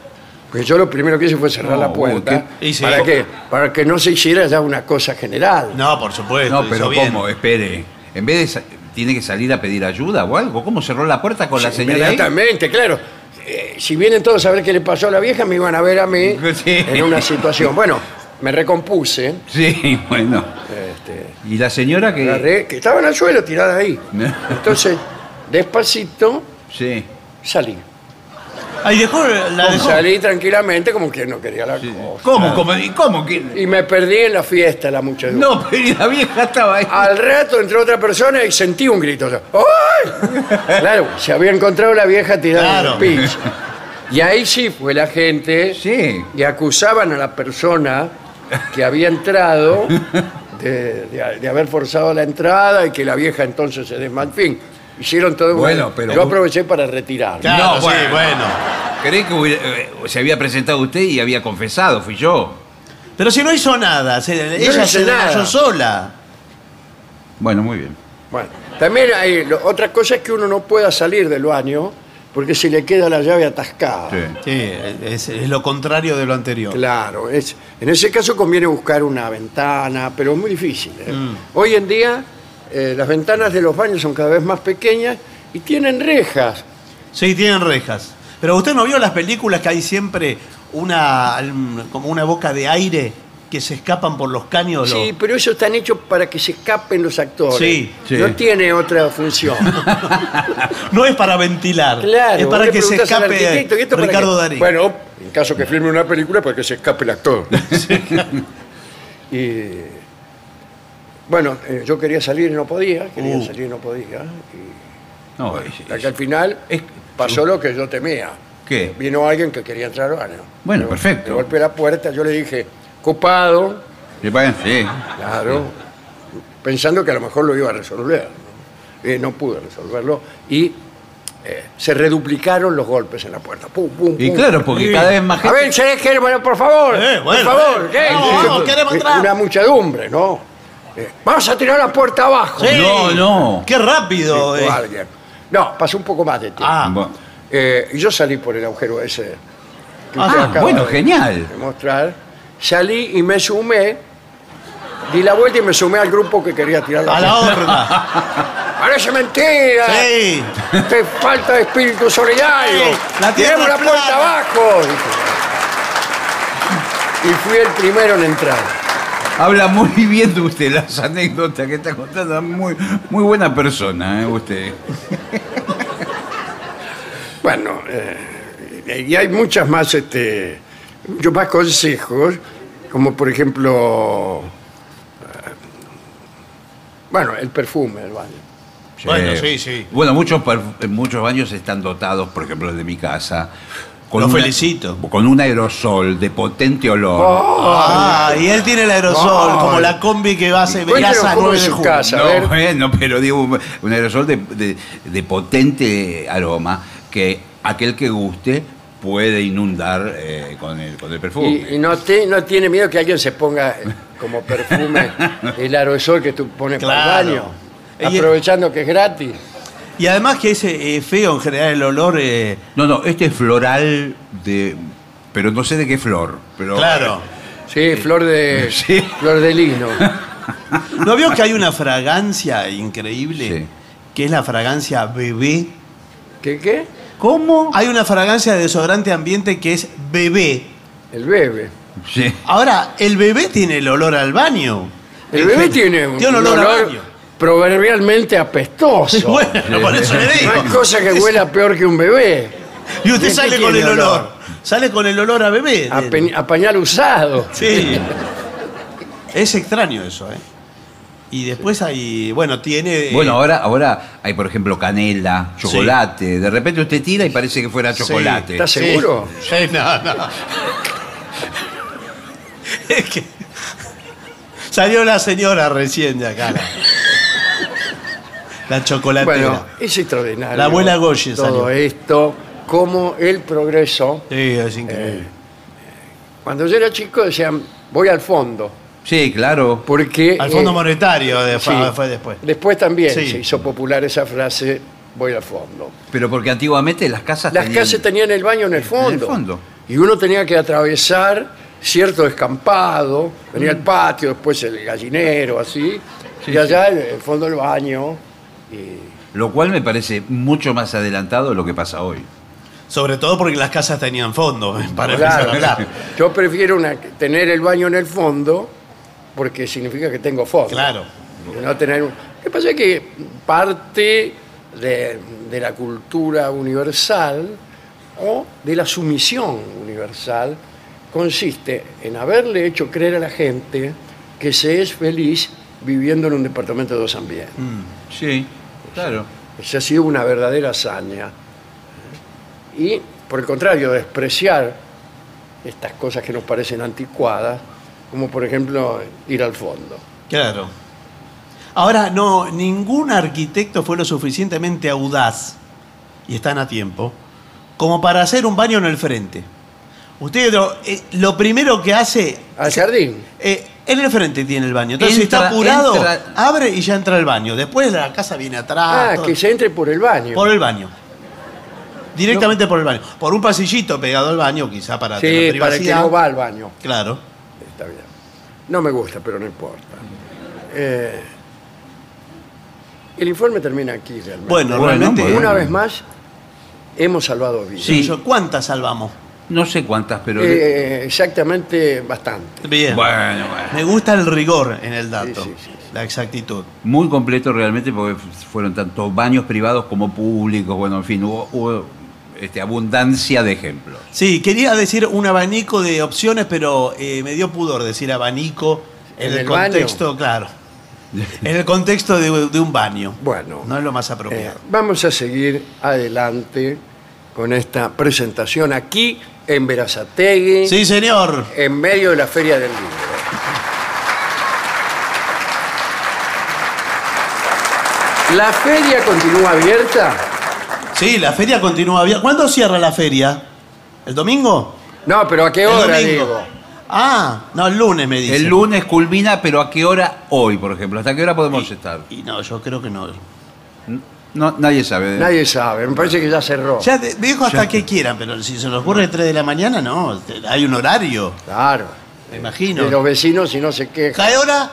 Pues yo lo primero que hice fue cerrar No, la puerta. uy, Y sí. ¿Para qué? Para que no se hiciera ya una cosa general. No, por supuesto. No, hizo pero bien. ¿cómo? Espere. En vez de... sa- ¿Tiene que salir a pedir ayuda o algo? ¿Cómo cerró la puerta con la señora ahí? Inmediatamente, claro. Eh, si vienen todos a ver qué le pasó a la vieja, me iban a ver a mí Sí. en una situación. Bueno, me recompuse. Sí, bueno. Este, ¿Y la señora que...? agarré, que estaba en el suelo tirada ahí. Entonces, despacito, Sí. salí. Ahí dejó, la dejó. Salí tranquilamente como que no quería la cosa. ¿Cómo? ¿Cómo? ¿Y cómo? que- Y me perdí en la fiesta, la muchedumbre. No, pero y la vieja estaba ahí. Al rato entró otra persona y sentí un grito. o sea, ¡Ay! Claro, se había encontrado la vieja tirada Claro. en el piso. Y ahí sí fue la gente Sí. y acusaban a la persona que había entrado de, de- de haber forzado la entrada y que la vieja entonces se desmayó. En fin, hicieron todo un- Bueno, pero- Yo aproveché para retirar. Claro, No, sí, bueno. bueno. ¿Cree que hubiera- eh, se había presentado usted y había confesado? Fui yo. Pero si no hizo nada, se- no ella se nada. sola. Bueno, muy bien. Bueno, también hay lo- otra cosa es que uno no pueda salir del baño porque se le queda la llave atascada. Sí. Sí, es, es lo contrario de lo anterior. Claro, es, en ese caso conviene buscar una ventana, pero es muy difícil. ¿eh? Mm. Hoy en día eh, las ventanas de los baños son cada vez más pequeñas y tienen rejas. Sí, tienen rejas. Pero usted no vio las películas que hay siempre una como una boca de aire que se escapan por los caños. Sí, los- pero eso están hechos para que se escapen los actores. Sí, sí. No tiene otra función. No es para ventilar. Claro, es para que se escape arquitecto, ¿y esto para Ricardo qué? Darín. Bueno, en caso que filme una película, para que se escape el actor. y bueno, eh, yo quería salir y no podía, quería Uh. salir y no podía. Y No, hasta que al final es- pasó lo que yo temía. ¿Qué? Vino alguien que quería entrar al baño. Bueno, perfecto. Me golpeé la puerta, yo le dije, copado, ¿Le pagan? Sí. claro, pensando que a lo mejor lo iba a resolver. ¿no? Eh, no pude resolverlo y eh, se reduplicaron los golpes en la puerta. Pum, pum, Y pum. claro, porque Sí. cada vez más A gente... ver, ¿sabés qué? Bueno, por favor, Eh, bueno, por favor, eh. ¿qué? Vamos, vamos, queremos entrar. Una muchedumbre, ¿no? Eh, vamos a tirar la puerta abajo. Sí. No, no. Qué rápido. Eh. alguien. No, pasó un poco más de tiempo. Ah, Bueno. Eh, y yo salí por el agujero ese que usted Ah, acaba bueno, de- genial. de mostrar. Salí y me sumé, di la vuelta y me sumé al grupo que quería tirar la a la otra. ¡Parece mentira! sí. ¡Qué falta de espíritu solidario! Sí, la tierra ¡Tiremos la es puerta plana. abajo! Y fui el primero en entrar. Habla muy bien de usted, las anécdotas que está contando. Muy, muy buena persona, ¿eh? Usted. Bueno, eh, y hay muchas más, este, muchos más consejos, como por ejemplo, eh, bueno, el perfume del baño. Bueno, sí, sí. Bueno, muchos, perf- muchos baños están dotados, por ejemplo, el de mi casa. Lo una- felicito. Con un aerosol de potente olor. Ah, y él tiene el aerosol, Ay. como la combi que va a ser Cuéntenos Veraza cómo 9 es de su julio. casa. a No, ver. bueno, pero digo, un, un aerosol de, de- de potente aroma que aquel que guste puede inundar eh, con, el, con el perfume. Y, y no, te- no tiene miedo que alguien se ponga eh, como perfume el aerosol que tú pones para Claro. el baño, Y- aprovechando que es gratis. Y además que es eh, feo en general el olor. eh, No, no, este es floral de... Pero no sé de qué flor. Pero, claro. Sí, flor de Sí. flor de lino. ¿No vio que hay una fragancia increíble? Sí. Que es la fragancia bebé. ¿Qué qué? ¿Cómo? Hay una fragancia de desodorante ambiente que es bebé. El bebé. Sí. Ahora, el bebé tiene el olor al baño. El bebé tiene un, Tiene un olor a baño. Proverbialmente apestoso. Bueno, por eso le No digo. hay cosa que huela peor que un bebé. Y usted ¿Qué sale con el olor. olor? Sale con el olor a bebé. A, pe- a pañal usado. Sí. Es extraño eso, ¿eh? Y después hay, bueno, tiene... eh, Bueno, ahora, ahora hay, por ejemplo, canela, chocolate. De repente usted tira y parece que fuera Sí. chocolate. ¿Estás Sí. seguro? Sí, no, no. es que... Salió la señora recién de acá. La, la chocolatera. Bueno, es extraordinario. La abuela Goye Todo salió. esto, como el progreso. Sí, es increíble. Cuando yo era chico decían, voy al fondo. Sí, claro. Porque. Al Fondo eh, Monetario de- sí. fue después. Después también Sí. se hizo popular esa frase, voy al fondo. Pero porque antiguamente las casas Las tenían- casas tenían el baño en el fondo. fondo. Y uno tenía que atravesar cierto descampado, venía Mm. el patio, después el gallinero, así, Sí, y allá el, el fondo del baño. Y Lo cual me parece mucho más adelantado de lo que pasa hoy. Sobre todo porque las casas tenían fondo, para Claro, empezar a hablar. Yo prefiero una- tener el baño en el fondo porque significa que tengo fondo. Claro. No tener un- Lo que pasa es que parte de, de la cultura universal o de la sumisión universal consiste en haberle hecho creer a la gente que se es feliz viviendo en un departamento de dos ambientes. Sí, claro. Esa ha sido una verdadera hazaña. Y, por el contrario, despreciar estas cosas que nos parecen anticuadas, como por ejemplo ir al fondo. Claro. Ahora, no, ningún arquitecto fue lo suficientemente audaz, y están a tiempo, como para hacer un baño en el frente. Usted lo, eh, lo primero que hace, Al jardín. eh, el frente tiene el baño. Entonces, si está apurado, entra- abre y ya entra el baño. Después la casa viene atrás. Ah, todo. que se entre por el baño. Por el baño. Directamente por el baño. Por un pasillito pegado al baño, quizá para tener sí, para el que privacidad. no va al baño. Claro. Está bien. No me gusta, pero no importa. Eh, el informe termina aquí realmente. Bueno, Bueno, realmente. bueno. Una vez más, hemos salvado vidas. Sí. Yo- ¿Cuántas salvamos? No sé cuántas, pero... Eh, exactamente bastante. Bien. Bueno, bueno. Me gusta el rigor en el dato, Sí, sí, sí, la exactitud. Muy completo realmente porque fueron tanto baños privados como públicos. Bueno, en fin, hubo, hubo, este, abundancia de ejemplos. Sí, quería decir un abanico de opciones, pero eh, me dio pudor decir abanico en, ¿En el, el baño? contexto, claro. En el contexto de, de un baño. Bueno. No es lo más Eh, apropiado. vamos a seguir adelante con esta presentación aquí en Verazategui, sí, señor. en medio de la Feria del Libro. La feria continúa abierta. Sí, la feria continúa abierta. ¿Cuándo cierra la feria? ¿El domingo? No, pero ¿a qué El hora domingo. digo? Ah, no, el lunes me dice. El lunes culmina, pero ¿a qué hora hoy, por ejemplo? ¿Hasta qué hora podemos estar? Y no, yo creo que no. No, nadie sabe. Nadie sabe, me parece que ya cerró. Ya te- dijo hasta que quieran, pero si se les ocurre 3 de la mañana, no. Hay un horario, Claro. me imagino. De los vecinos si no se quejan. ¿Qué hora?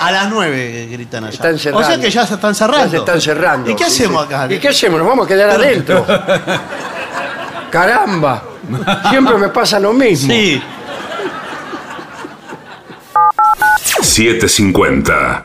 A las 9 gritan allá. Están cerrando. O sea que ya se están cerrando. Ya se están cerrando. ¿Y qué hacemos acá? ¿Y qué hacemos? Nos vamos a quedar adentro. Caramba. Siempre me pasa lo mismo. Sí. AM750.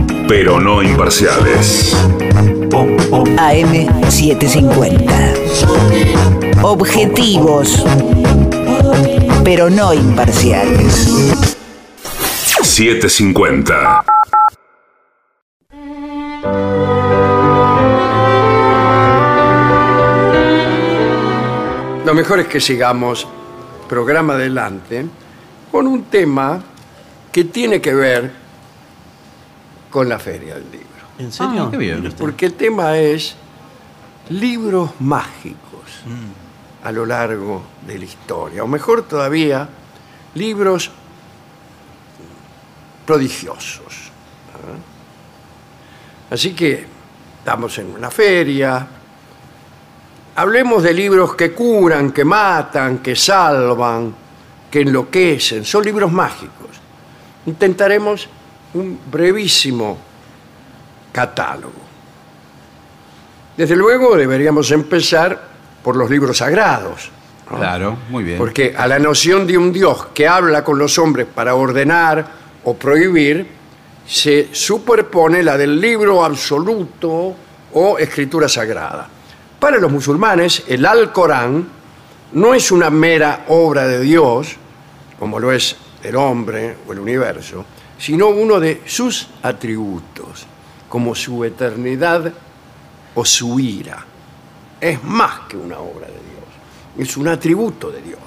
pero no imparciales. AM750. Objetivos, pero no imparciales. 750. Lo mejor es que sigamos programa adelante con un tema que tiene que ver con la feria del libro. ¿En serio? Ah, qué bien. Porque el tema es libros mágicos Mm. a lo largo de la historia, o mejor todavía, libros prodigiosos. ¿ah? Así que estamos en una feria, hablemos de libros que curan, que matan, que salvan, que enloquecen, son libros mágicos. Intentaremos un brevísimo catálogo. Desde luego deberíamos empezar por los libros sagrados. ¿no? Claro, muy bien. Porque a la noción de un Dios que habla con los hombres para ordenar o prohibir, se superpone la del libro absoluto o escritura sagrada. Para los musulmanes, el Alcorán no es una mera obra de Dios, como lo es el hombre o el universo, sino uno de sus atributos, como su eternidad o su ira. Es más que una obra de Dios, es un atributo de Dios.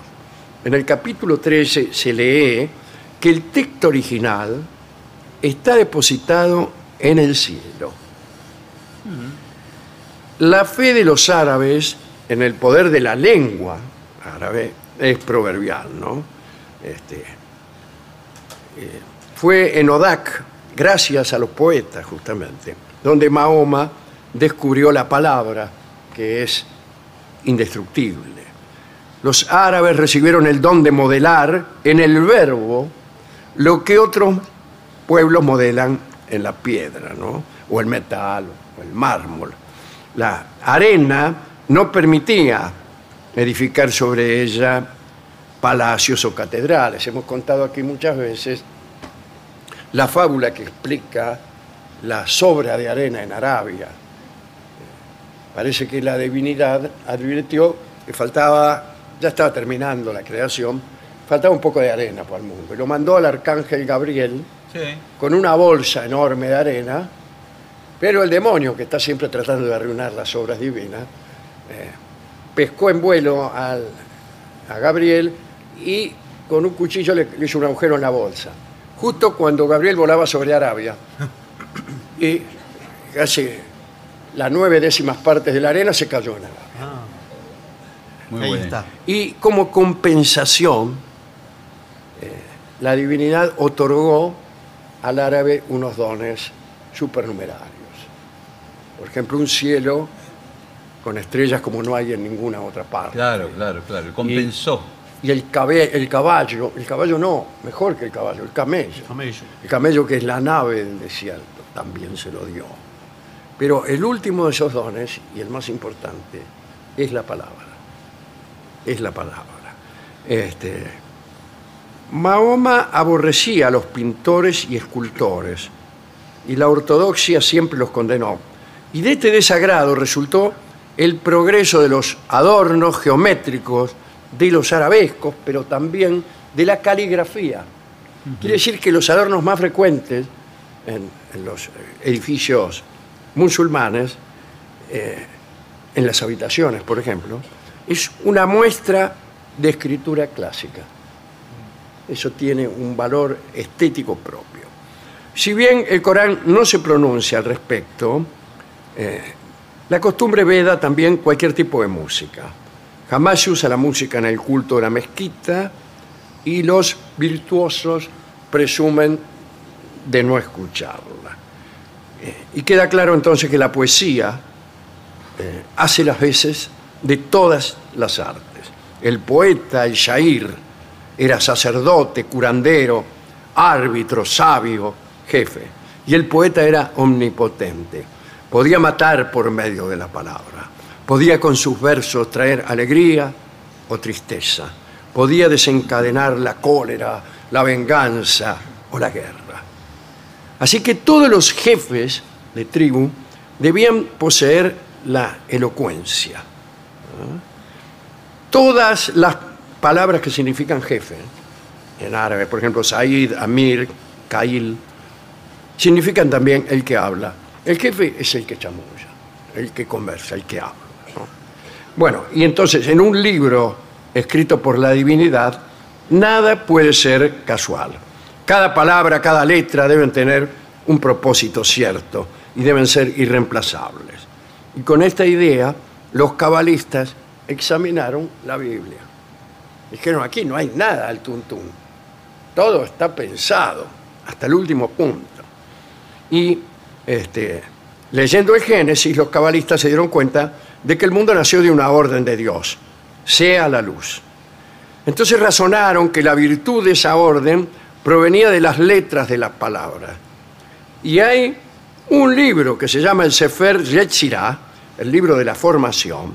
En el capítulo 13 se lee que el texto original está depositado en el cielo. La fe de los árabes en el poder de la lengua árabe es proverbial, ¿no? Este, eh, fue en Odak, gracias a los poetas justamente, donde Mahoma descubrió la palabra que es indestructible. Los árabes recibieron el don de modelar en el verbo lo que otros pueblos modelan en la piedra, ¿no? o el metal, o el mármol. La arena no permitía edificar sobre ella palacios o catedrales. Hemos contado aquí muchas veces la fábula que explica la sobra de arena en Arabia. Parece que la divinidad advirtió que faltaba, ya estaba terminando la creación, faltaba un poco de arena para el mundo. Y lo mandó al arcángel Gabriel Sí. con una bolsa enorme de arena, pero el demonio, que está siempre tratando de arruinar las obras divinas, eh, pescó en vuelo al- a Gabriel y con un cuchillo le, le hizo un agujero en la bolsa. Justo cuando Gabriel volaba sobre Arabia. Y casi las nueve décimas partes de la arena se cayó en Arabia. Muy ahí bueno. está. Y como compensación, eh, la divinidad otorgó al árabe unos dones supernumerarios. Por ejemplo, un cielo con estrellas como no hay en ninguna otra parte. Claro, claro, claro. Compensó. Y el, cabe- el caballo, el caballo no, mejor que el caballo, el camello. Camello. El camello que es la nave del desierto, también se lo dio. Pero el último de esos dones, y el más importante, es la palabra. Es la palabra. Este, Mahoma aborrecía a los pintores y escultores, y la ortodoxia siempre los condenó. Y de este desagrado resultó el progreso de los adornos geométricos, de los arabescos, pero también de la caligrafía. Quiere decir que los adornos más frecuentes en, en los edificios musulmanes, eh, en las habitaciones, por ejemplo, es una muestra de escritura clásica. Eso tiene un valor estético propio. Si bien el Corán no se pronuncia al respecto, eh, la costumbre veda también cualquier tipo de música. Jamás se usa la música en el culto de la mezquita y los virtuosos presumen de no escucharla. Eh, y queda claro entonces que la poesía eh, hace las veces de todas las artes. El poeta, el shair, era sacerdote, curandero, árbitro, sabio, jefe. Y el poeta era omnipotente. Podía matar por medio de la palabra. Podía con sus versos traer alegría o tristeza. Podía desencadenar la cólera, la venganza o la guerra. Así que todos los jefes de tribu debían poseer la elocuencia. ¿Ah? Todas las palabras que significan jefe, en árabe, por ejemplo, Said, Amir, Kail, significan también el que habla. El jefe es el que chamulla, el que conversa, el que habla. ¿No? Bueno, y entonces en un libro escrito por la divinidad, nada puede ser casual. Cada palabra, cada letra deben tener un propósito cierto y deben ser irreemplazables. Y con esta idea, los cabalistas examinaron la Biblia. Dijeron, aquí no hay nada al tuntún. Todo está pensado, hasta el último punto. Y este, leyendo el Génesis, los cabalistas se dieron cuenta de que el mundo nació de una orden de Dios, sea la luz. Entonces razonaron que la virtud de esa orden provenía de las letras de las palabras. Y hay un libro que se llama el Sefer Yetzirah, el libro de la formación,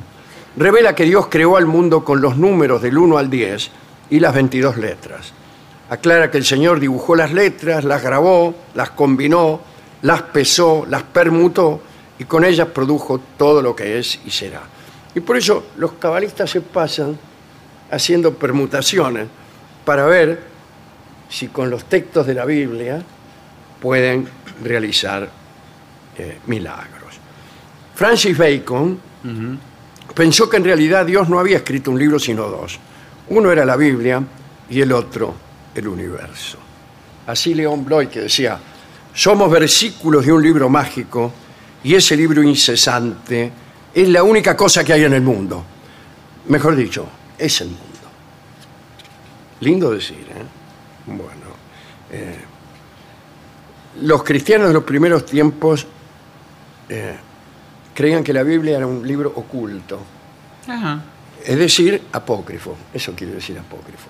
revela que Dios creó al mundo con los números del 1 al 10 y las 22 letras. Aclara que el Señor dibujó las letras, las grabó, las combinó, las pesó, las permutó y con ellas produjo todo lo que es y será. Y por eso los cabalistas se pasan haciendo permutaciones para ver si con los textos de la Biblia pueden realizar eh, milagros. Francis Bacon pensó que en realidad Dios no había escrito un libro sino dos. Uno era la Biblia y el otro el universo. Así León Bloy que decía, somos versículos de un libro mágico y ese libro incesante es la única cosa que hay en el mundo. Mejor dicho, es el mundo. Lindo decir, ¿eh? Bueno. eh, los cristianos de los primeros tiempos eh, creían que la Biblia era un libro oculto. Ajá. Es decir, apócrifo. Eso quiere decir apócrifo.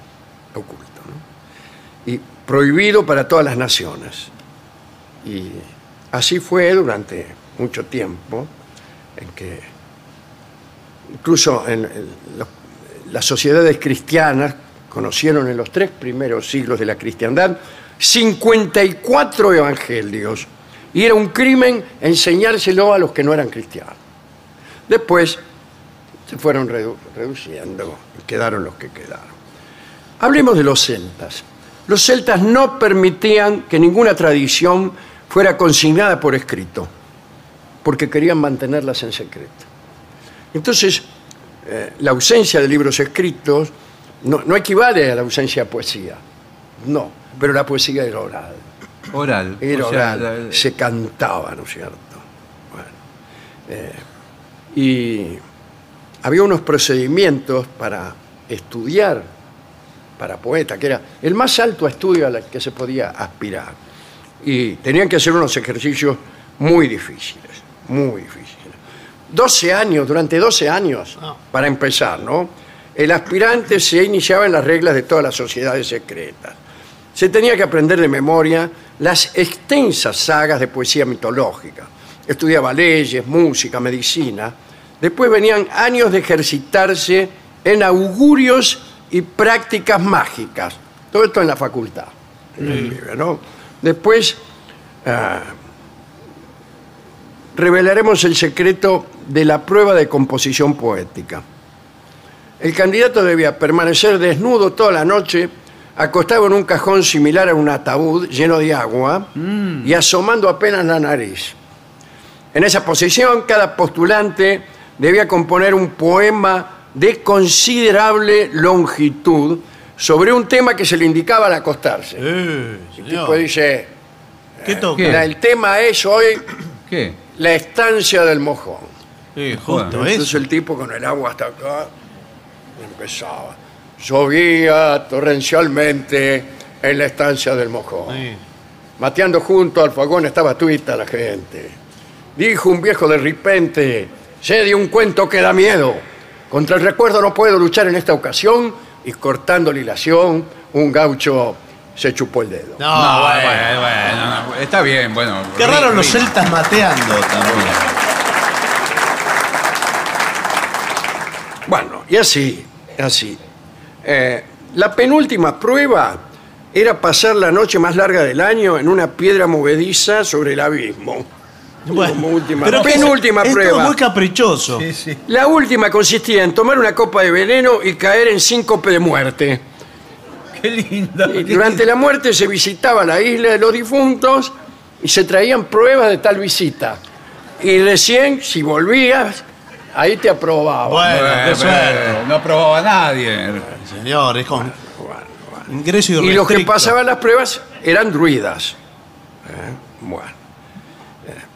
Oculto. ¿no? Y prohibido para todas las naciones. Y así fue durante mucho tiempo, en que incluso en, las sociedades cristianas conocieron en los tres primeros siglos de la cristiandad 54 evangelios. Y era un crimen enseñárselo a los que no eran cristianos. Después se fueron redu- reduciendo y quedaron los que quedaron. Hablemos de los celtas. Los celtas no permitían que ninguna tradición fuera consignada por escrito, porque querían mantenerlas en secreto. Entonces, eh, la ausencia de libros escritos no, no equivale a la ausencia de poesía. No, pero la poesía era oral. Oral. Era O sea, oral, la- se cantaba, ¿no es cierto? Bueno, eh, y había unos procedimientos para estudiar para poeta, que era el más alto estudio al que se podía aspirar. Y tenían que hacer unos ejercicios muy difíciles, muy difíciles. 12 años, durante 12 años, Ah. para empezar, ¿no? El aspirante se iniciaba en las reglas de todas las sociedades secretas. Se tenía que aprender de memoria las extensas sagas de poesía mitológica. Estudiaba leyes, música, medicina. Después venían años de ejercitarse en augurios y prácticas mágicas. Todo esto en la facultad. ¿no? Después ah, revelaremos el secreto de la prueba de composición poética. El candidato debía permanecer desnudo toda la noche, acostado en un cajón similar a un ataúd lleno de agua y asomando apenas la nariz. En esa posición, cada postulante debía componer un poema de considerable longitud sobre un tema que se le indicaba al acostarse. Eh, El señor. tipo dice, ¿Qué toca? ¿Qué? "Mira, el tema es hoy ¿Qué? la estancia del mojón. Sí, justo Entonces eso. el tipo con el agua hasta acá empezaba. Llovía torrencialmente en la estancia del mojón. Sí. Mateando junto al fogón estaba tuita la gente. Dijo un viejo de repente, sé de un cuento que da miedo. Contra el recuerdo no puedo luchar en esta ocasión. Y cortando la hilación, un gaucho se chupó el dedo. No, No, bueno. bueno, bueno, no, está bien, bueno. Qué ri- raro los ri- celtas mateando también. Bueno, y así, así. Eh, la penúltima prueba era pasar la noche más larga del año en una piedra movediza sobre el abismo. Bueno, Como última, pero que es- penúltima es todo prueba. muy caprichoso. Sí, sí. La última consistía en tomar una copa de veneno y caer en síncope de muerte. Qué lindo. Y durante la muerte se visitaba la isla de los difuntos y se traían pruebas de tal visita. Y recién, si volvías, ahí te aprobaban. Bueno, qué suerte. No aprobaba nadie. Señor, es con ingreso Y los que pasaban las pruebas eran druidas. ¿Eh? Bueno.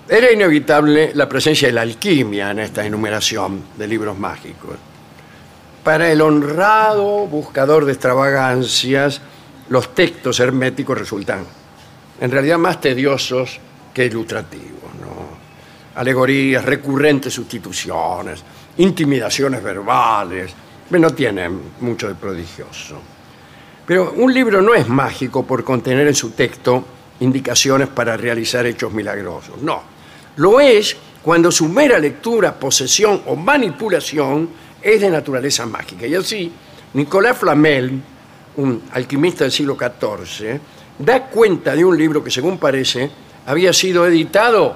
Era inevitable la presencia de la alquimia en esta enumeración de libros mágicos. Para el honrado buscador de extravagancias, los textos herméticos resultan en realidad más tediosos que ilustrativos. ¿no? Alegorías, recurrentes sustituciones, intimidaciones verbales, no tienen mucho de prodigioso. Pero un libro no es mágico por contener en su texto indicaciones para realizar hechos milagrosos. No. Lo es cuando su mera lectura, posesión o manipulación es de naturaleza mágica. Y así, Nicolas Flamel, un alquimista del siglo XIV, da cuenta de un libro que, según parece, había sido editado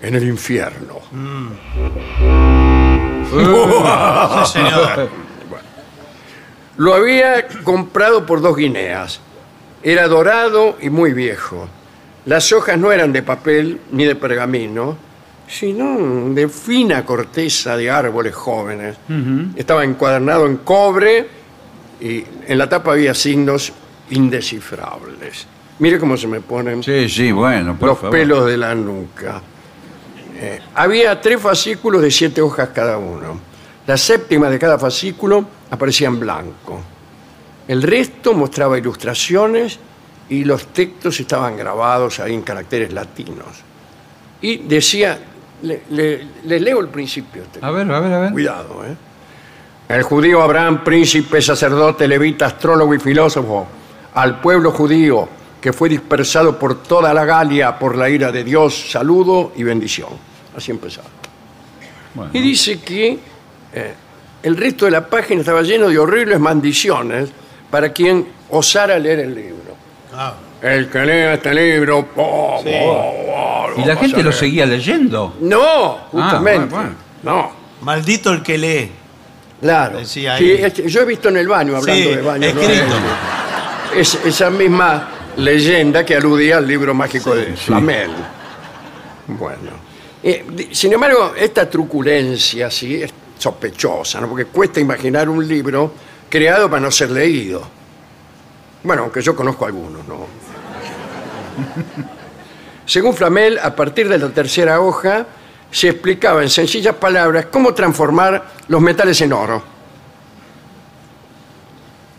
en el infierno. Sí, señor. Lo había comprado por dos guineas. Era dorado y muy viejo. Las hojas no eran de papel ni de pergamino, sino de fina corteza de árboles jóvenes. Estaba encuadernado en cobre y en la tapa había signos indescifrables. Mire cómo se me ponen Sí, sí, bueno, por los favor. pelos de la nuca. Eh, había tres fascículos de siete hojas cada uno. La séptima de cada fascículo aparecía en blanco. El resto mostraba ilustraciones y los textos estaban grabados ahí en caracteres latinos. Y decía, le, le- le leo el principio. este. A ver, a ver, a ver. Cuidado, ¿eh? El judío Abraham, príncipe, sacerdote, levita, astrólogo y filósofo, al pueblo judío que fue dispersado por toda la Galia por la ira de Dios, saludo y bendición. Así empezaba. Bueno. Y dice que eh, el resto de la página estaba lleno de horribles maldiciones para quien osara leer el libro. Ah, El que lea este libro... po, Sí. po, po, ¿Y la gente lo seguía leyendo? No, justamente. bueno, No. maldito el que lee. Claro. Decía ahí. Sí, es que yo he visto en el baño, hablando Sí, de baño. ¿no? escrito. Es, esa misma leyenda que aludía al libro mágico de sí. Flamel. Bueno. Eh, di- sin embargo, esta truculencia sí es sospechosa, ¿no? porque cuesta imaginar un libro creado para no ser leído. Bueno, aunque yo conozco algunos, ¿no? Según Flamel, a partir de la tercera hoja se explicaba en sencillas palabras cómo transformar los metales en oro.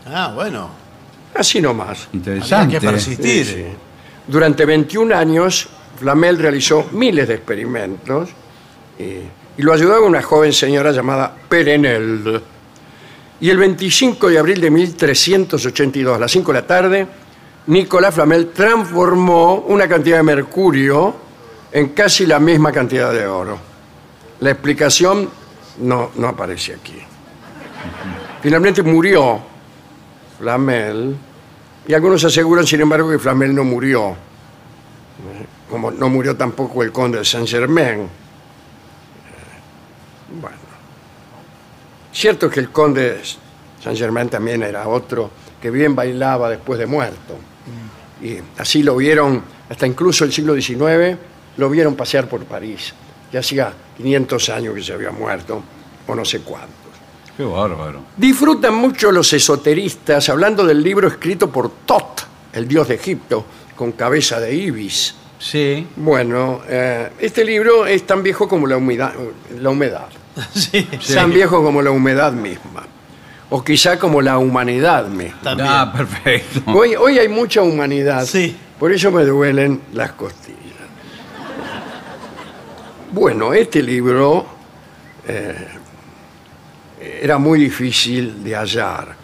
Ah, bueno. Así nomás. Había Interesante. que persistir. Sí, sí. Durante 21 años, Flamel realizó miles de experimentos eh, y lo ayudaba una joven señora llamada Perenel. Y el 25 de abril de 1382, a las 5 de la tarde, Nicolás Flamel transformó una cantidad de mercurio en casi la misma cantidad de oro. La explicación no, no aparece aquí. Finalmente murió Flamel y algunos aseguran, sin embargo, que Flamel no murió. Como no murió tampoco el conde de Saint-Germain. Eh, Bueno. Cierto que el conde de Saint-Germain también era otro que bien bailaba después de muerto. Y así lo vieron, hasta incluso el siglo XIX, lo vieron pasear por París. Ya hacía 500 años que se había muerto, o no sé cuántos. Qué bárbaro. Disfrutan mucho los esoteristas hablando del libro escrito por Tot, el dios de Egipto, con cabeza de ibis. Sí. Bueno, eh, este libro es tan viejo como la humedad, la humedad, Sí. tan viejo como la humedad misma, o quizá como la humanidad misma. También. Ah, perfecto. Hoy, hoy hay mucha humanidad Sí. Por eso me duelen las costillas. Bueno, este libro eh, era muy difícil de hallar,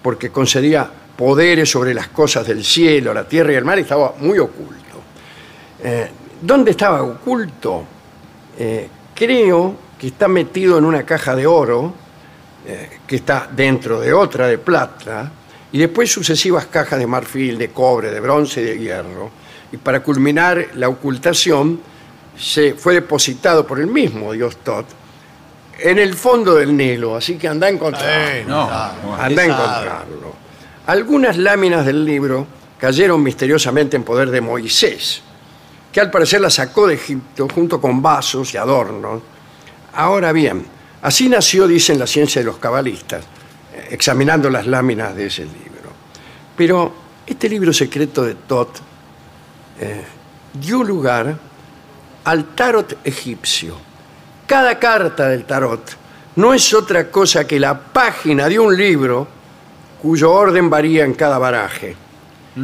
porque concedía poderes sobre las cosas del cielo, la tierra y el mar, y estaba muy oculto. Eh, ¿Dónde estaba oculto? Eh, creo que está metido en una caja de oro, eh, que está dentro de otra de plata, y después sucesivas cajas de marfil, de cobre, de bronce y de hierro. Y para culminar la ocultación, se fue depositado por el mismo Dios Tot en el fondo del Nilo, así que anda a encontrarlo. No, Anda a encontrarlo. Algunas láminas del libro cayeron misteriosamente en poder de Moisés, que al parecer las sacó de Egipto junto con vasos y adornos. Ahora bien, así nació, dicen la ciencia de los cabalistas, eh, examinando las láminas de ese libro. Pero este libro secreto de Tot eh, dio lugar al tarot egipcio. Cada carta del tarot no es otra cosa que la página de un libro cuyo orden varía en cada baraje.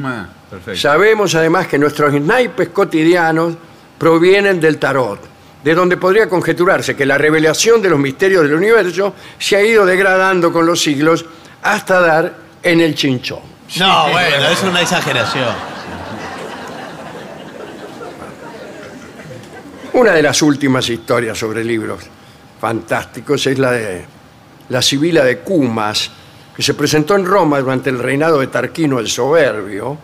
Ah. Sabemos además que nuestros naipes cotidianos provienen del tarot, de donde podría conjeturarse que la revelación de los misterios del universo se ha ido degradando con los siglos hasta dar en el chinchón. No, bueno, es una exageración. Una de las últimas historias sobre libros fantásticos es la de la Sibila de Cumas, que se presentó en Roma durante el reinado de Tarquino el Soberbio.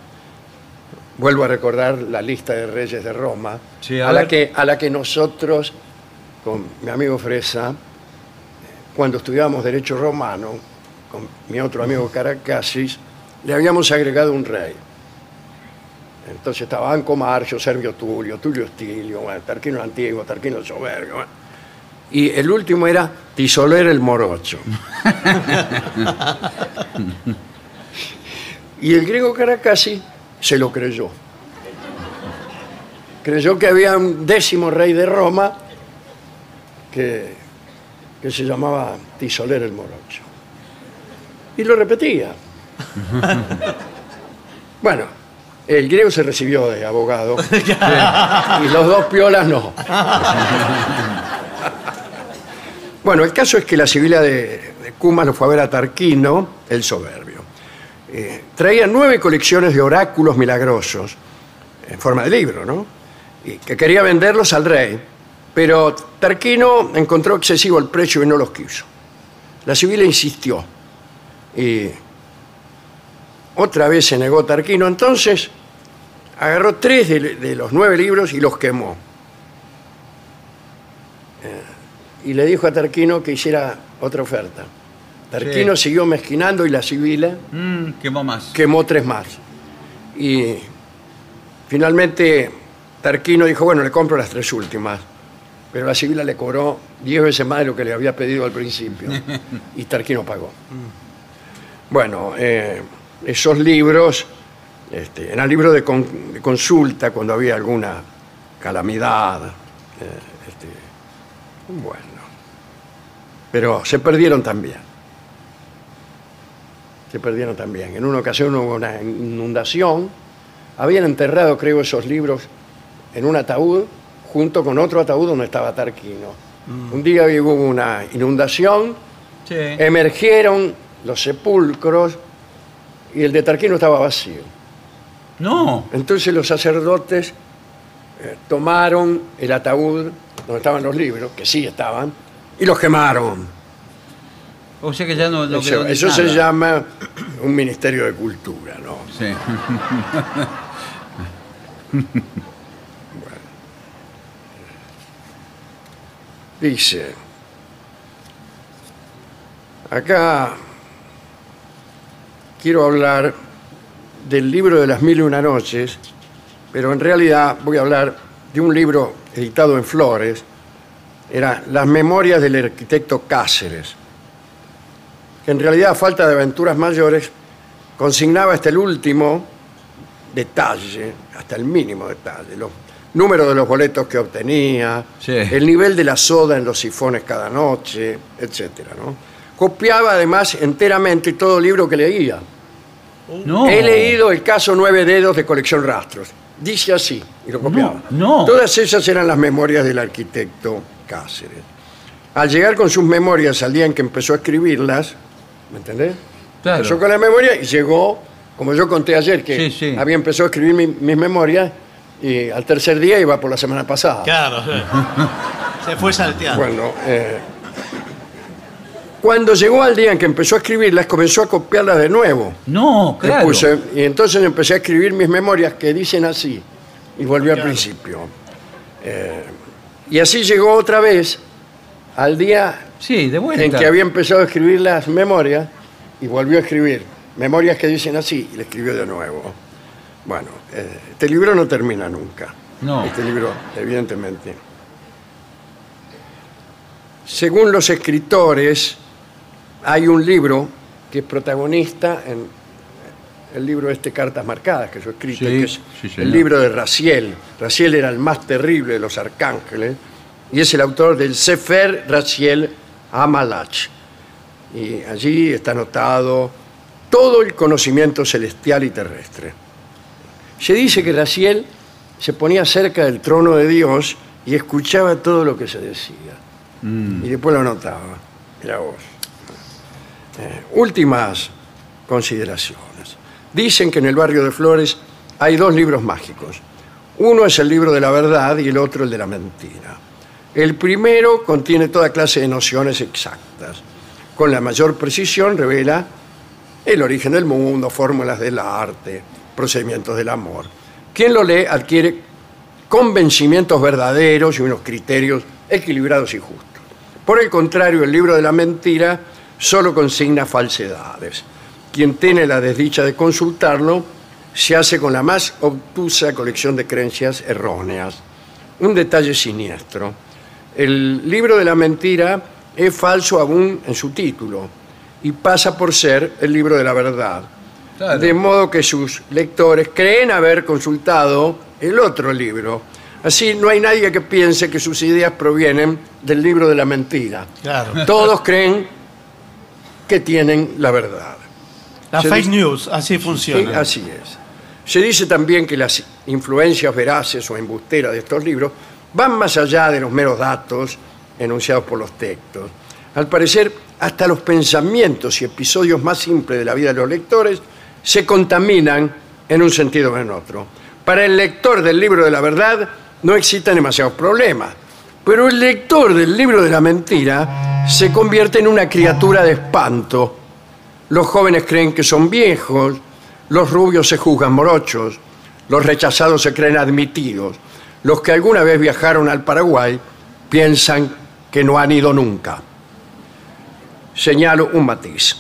Vuelvo a recordar la lista de reyes de Roma, Sí, a a, la que, a la que nosotros, con mi amigo Fresa, cuando estudiábamos Derecho Romano, con mi otro amigo Caracasis, le habíamos agregado un rey. Entonces estaba Anco Marcio, Servio Tulio, Tulio Estilio, bueno, Tarquino Antiguo, Tarquino Soberbio. bueno. Y el último era Tisoler el Morocho. y el griego Caracasi se lo creyó. Creyó que había un décimo rey de Roma que, que se llamaba Tisoler el Morocho. Y lo repetía. bueno, el griego se recibió de abogado y los dos piolas no. bueno, el caso es que la Sibila de, de Cumas lo fue a ver a Tarquino, el soberbio. Eh, traía nueve colecciones de oráculos milagrosos, en forma de libro, ¿no? Y que quería venderlos al rey, pero Tarquino encontró excesivo el precio y no los quiso. La Sibila insistió y otra vez se negó Tarquino, entonces agarró tres de, de los nueve libros y los quemó. Eh, y le dijo a Tarquino que hiciera otra oferta. Tarquino siguió mezquinando y la Sibila Mm, quemó más. quemó tres más. Y finalmente Tarquino dijo, bueno, le compro las tres últimas. Pero la Sibila le cobró diez veces más de lo que le había pedido al principio. y Tarquino pagó. Bueno, eh, esos libros este, eran libros de, con- de consulta cuando había alguna calamidad. eh, este, bueno. Pero se perdieron también se perdieron también. En una ocasión hubo una inundación, habían enterrado, creo, esos libros en un ataúd junto con otro ataúd donde estaba Tarquino. Un día hubo una inundación, Sí. emergieron los sepulcros y el de Tarquino estaba vacío. No. Entonces los sacerdotes eh, tomaron el ataúd donde estaban los libros, que sí estaban, y los quemaron. O sea que ya no, no Eso, quedó eso se llama un ministerio de cultura, ¿no? Sí. Dice, acá quiero hablar del libro de las mil y una noches, pero en realidad voy a hablar de un libro editado en Flores, era Las memorias del arquitecto Cáceres, que en realidad a falta de aventuras mayores consignaba hasta el último detalle, hasta el mínimo detalle, los números de los boletos que obtenía, Sí. el nivel de la soda en los sifones cada noche, etcétera, ¿no? Copiaba además enteramente todo libro que leía. No. He leído el caso Nueve Dedos de Colección Rastros. Dice así, y lo copiaba. No, no. Todas esas eran las memorias del arquitecto Cáceres. Al llegar con sus memorias al día en que empezó a escribirlas, ¿me entendés? Claro. Empezó con la memoria y llegó, como yo conté ayer, que Sí, sí. había empezado a escribir mi- mis memorias y al tercer día iba por la semana pasada. Claro, sí. Se fue salteando. Bueno, eh, cuando llegó al día en que empezó a escribirlas, comenzó a copiarlas de nuevo. No, Le claro. puse- y entonces empecé a escribir mis memorias que dicen así. Y volvió al principio. Eh, y así llegó otra vez al día Sí, de vuelta. en que había empezado a escribir las memorias y volvió a escribir memorias que dicen así y le escribió de nuevo. Bueno, eh, este libro no termina nunca. No. Este libro, evidentemente. Según los escritores, hay un libro que es protagonista en el libro este Cartas Marcadas que yo he escrito, Sí, que es sí, el libro de Raciel. Raciel era el más terrible de los arcángeles y es el autor del Sefer Raciel Amalach. Y allí está anotado todo el conocimiento celestial y terrestre. Se dice que Raciel se ponía cerca del trono de Dios y escuchaba todo lo que se decía. Y después lo anotaba. Mira vos. Eh, últimas consideraciones. Dicen que en el barrio de Flores hay dos libros mágicos. Uno es el libro de la verdad y el otro el de la mentira. El primero contiene toda clase de nociones exactas. Con la mayor precisión revela el origen del mundo, fórmulas del arte, procedimientos del amor. Quien lo lee adquiere convencimientos verdaderos y unos criterios equilibrados y justos. Por el contrario, el libro de la mentira solo consigna falsedades. Quien tiene la desdicha de consultarlo se hace con la más obtusa colección de creencias erróneas. Un detalle siniestro. El libro de la mentira es falso aún en su título y pasa por ser el libro de la verdad. Claro. De modo que sus lectores creen haber consultado el otro libro. Así no hay nadie que piense que sus ideas provienen del libro de la mentira. Claro. Todos creen que tienen la verdad. La Se fake dice- news, así Sí, funciona. así es. Se dice también que las influencias veraces o embusteras de estos libros van más allá de los meros datos enunciados por los textos. Al parecer, hasta los pensamientos y episodios más simples de la vida de los lectores se contaminan en un sentido o en otro. Para el lector del libro de la verdad no existen demasiados problemas, pero el lector del libro de la mentira se convierte en una criatura de espanto los jóvenes creen que son viejos, los rubios se juzgan morochos, los rechazados se creen admitidos, los que alguna vez viajaron al Paraguay piensan que no han ido nunca. Señalo un matiz.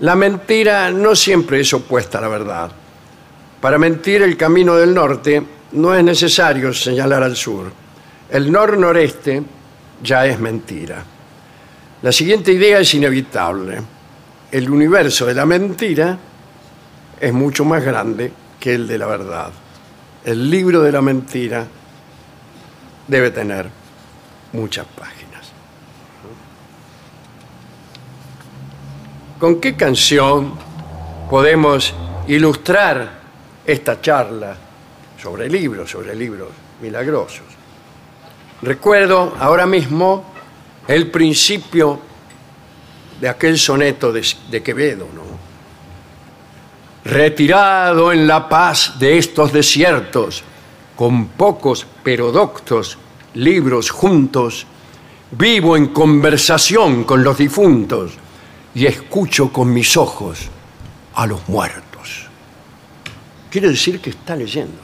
La mentira no siempre es opuesta a la verdad. Para mentir el camino del norte no es necesario señalar al sur. El nor-noreste ya es mentira. La siguiente idea es inevitable. El universo de la mentira es mucho más grande que el de la verdad. El libro de la mentira debe tener muchas páginas. ¿Con qué canción podemos ilustrar esta charla sobre libros, sobre libros milagrosos? Recuerdo ahora mismo el principio de aquel soneto de, Quevedo. Retirado en la paz de estos desiertos, con pocos pero doctos libros juntos, vivo en conversación con los difuntos y escucho con mis ojos a los muertos. Quiere decir que está leyendo.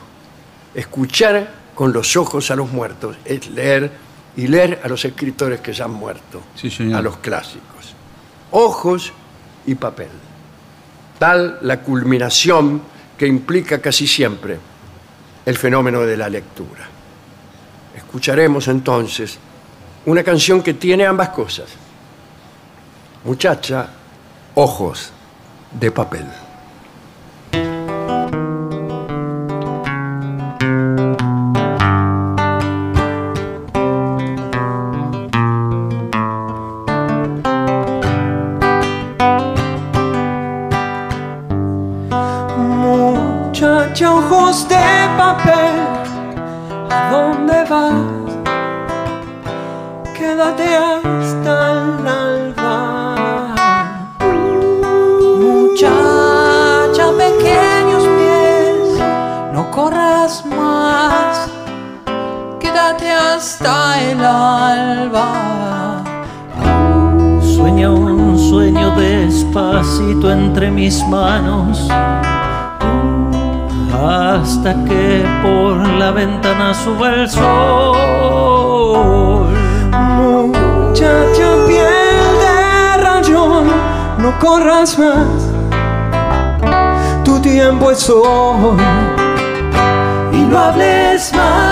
Escuchar con los ojos a los muertos es leer y leer a los escritores que ya han muerto, Sí, señor. a los clásicos. Ojos y papel. Tal la culminación que implica casi siempre el fenómeno de la lectura. Escucharemos entonces una canción que tiene ambas cosas. Muchacha, ojos de papel. Hasta el alba. Sueña un sueño despacito entre mis manos hasta que por la ventana suba el sol. Muchacha, piel de rayón, no corras más, tu tiempo es hoy. Y no hables más,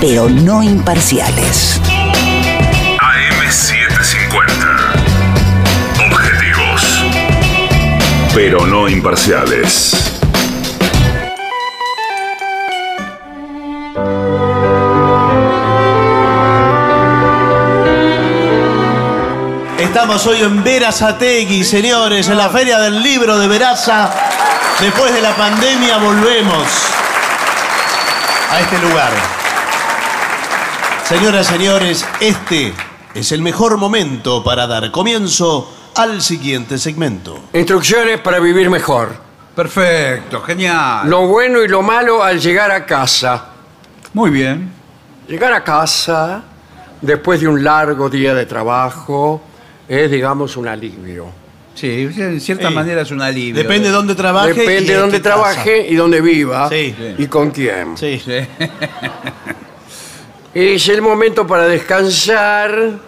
pero no imparciales. AM750. Objetivos. Pero no imparciales. Estamos hoy en Verazategui, señores, en la Feria del Libro de Veraza. Después de la pandemia volvemos a este lugar. Señoras, señores, este es el mejor momento para dar comienzo al siguiente segmento. Instrucciones para vivir mejor. Perfecto, genial. Lo bueno y lo malo al llegar a casa. Muy bien. Llegar a casa después de un largo día de trabajo es, digamos, un alivio. Sí, en cierta Sí. manera es un alivio. Depende de dónde trabaje. y Depende de dónde qué casa. trabaje y dónde viva Sí. y con quién. Sí. Sí. Es el momento para descansar,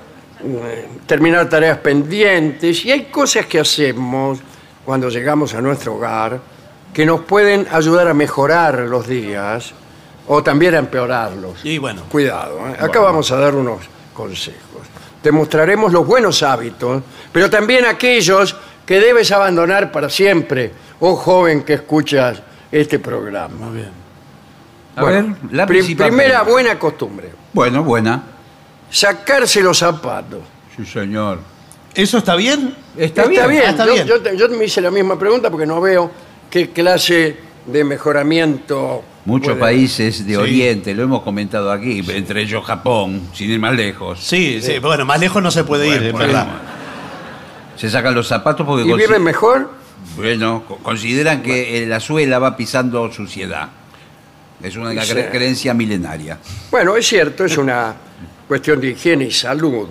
terminar tareas pendientes y hay cosas que hacemos cuando llegamos a nuestro hogar que nos pueden ayudar a mejorar los días o también a empeorarlos. Y bueno, Cuidado, ¿eh? acá vamos a dar unos consejos. Te mostraremos los buenos hábitos, pero también aquellos que debes abandonar para siempre, oh joven que escuchas este programa. muy bien. A Bueno, ver, la pri- primera buena costumbre, Bueno, buena. sacarse los zapatos. Sí, señor. ¿Eso está bien? Está, Está bien, está yo, bien. yo te- yo me hice la misma pregunta porque no veo qué clase de mejoramiento... Muchos puede- países de Sí. Oriente, lo hemos comentado aquí, entre ellos Japón, sin ir más lejos. Sí, sí. Bueno, más lejos no se puede ir, es verdad. Se sacan los zapatos porque ¿Y consi- viven mejor? bueno, co- consideran que eh, la suela va pisando suciedad. Es una creencia milenaria. Bueno, es cierto, es una cuestión de higiene y salud.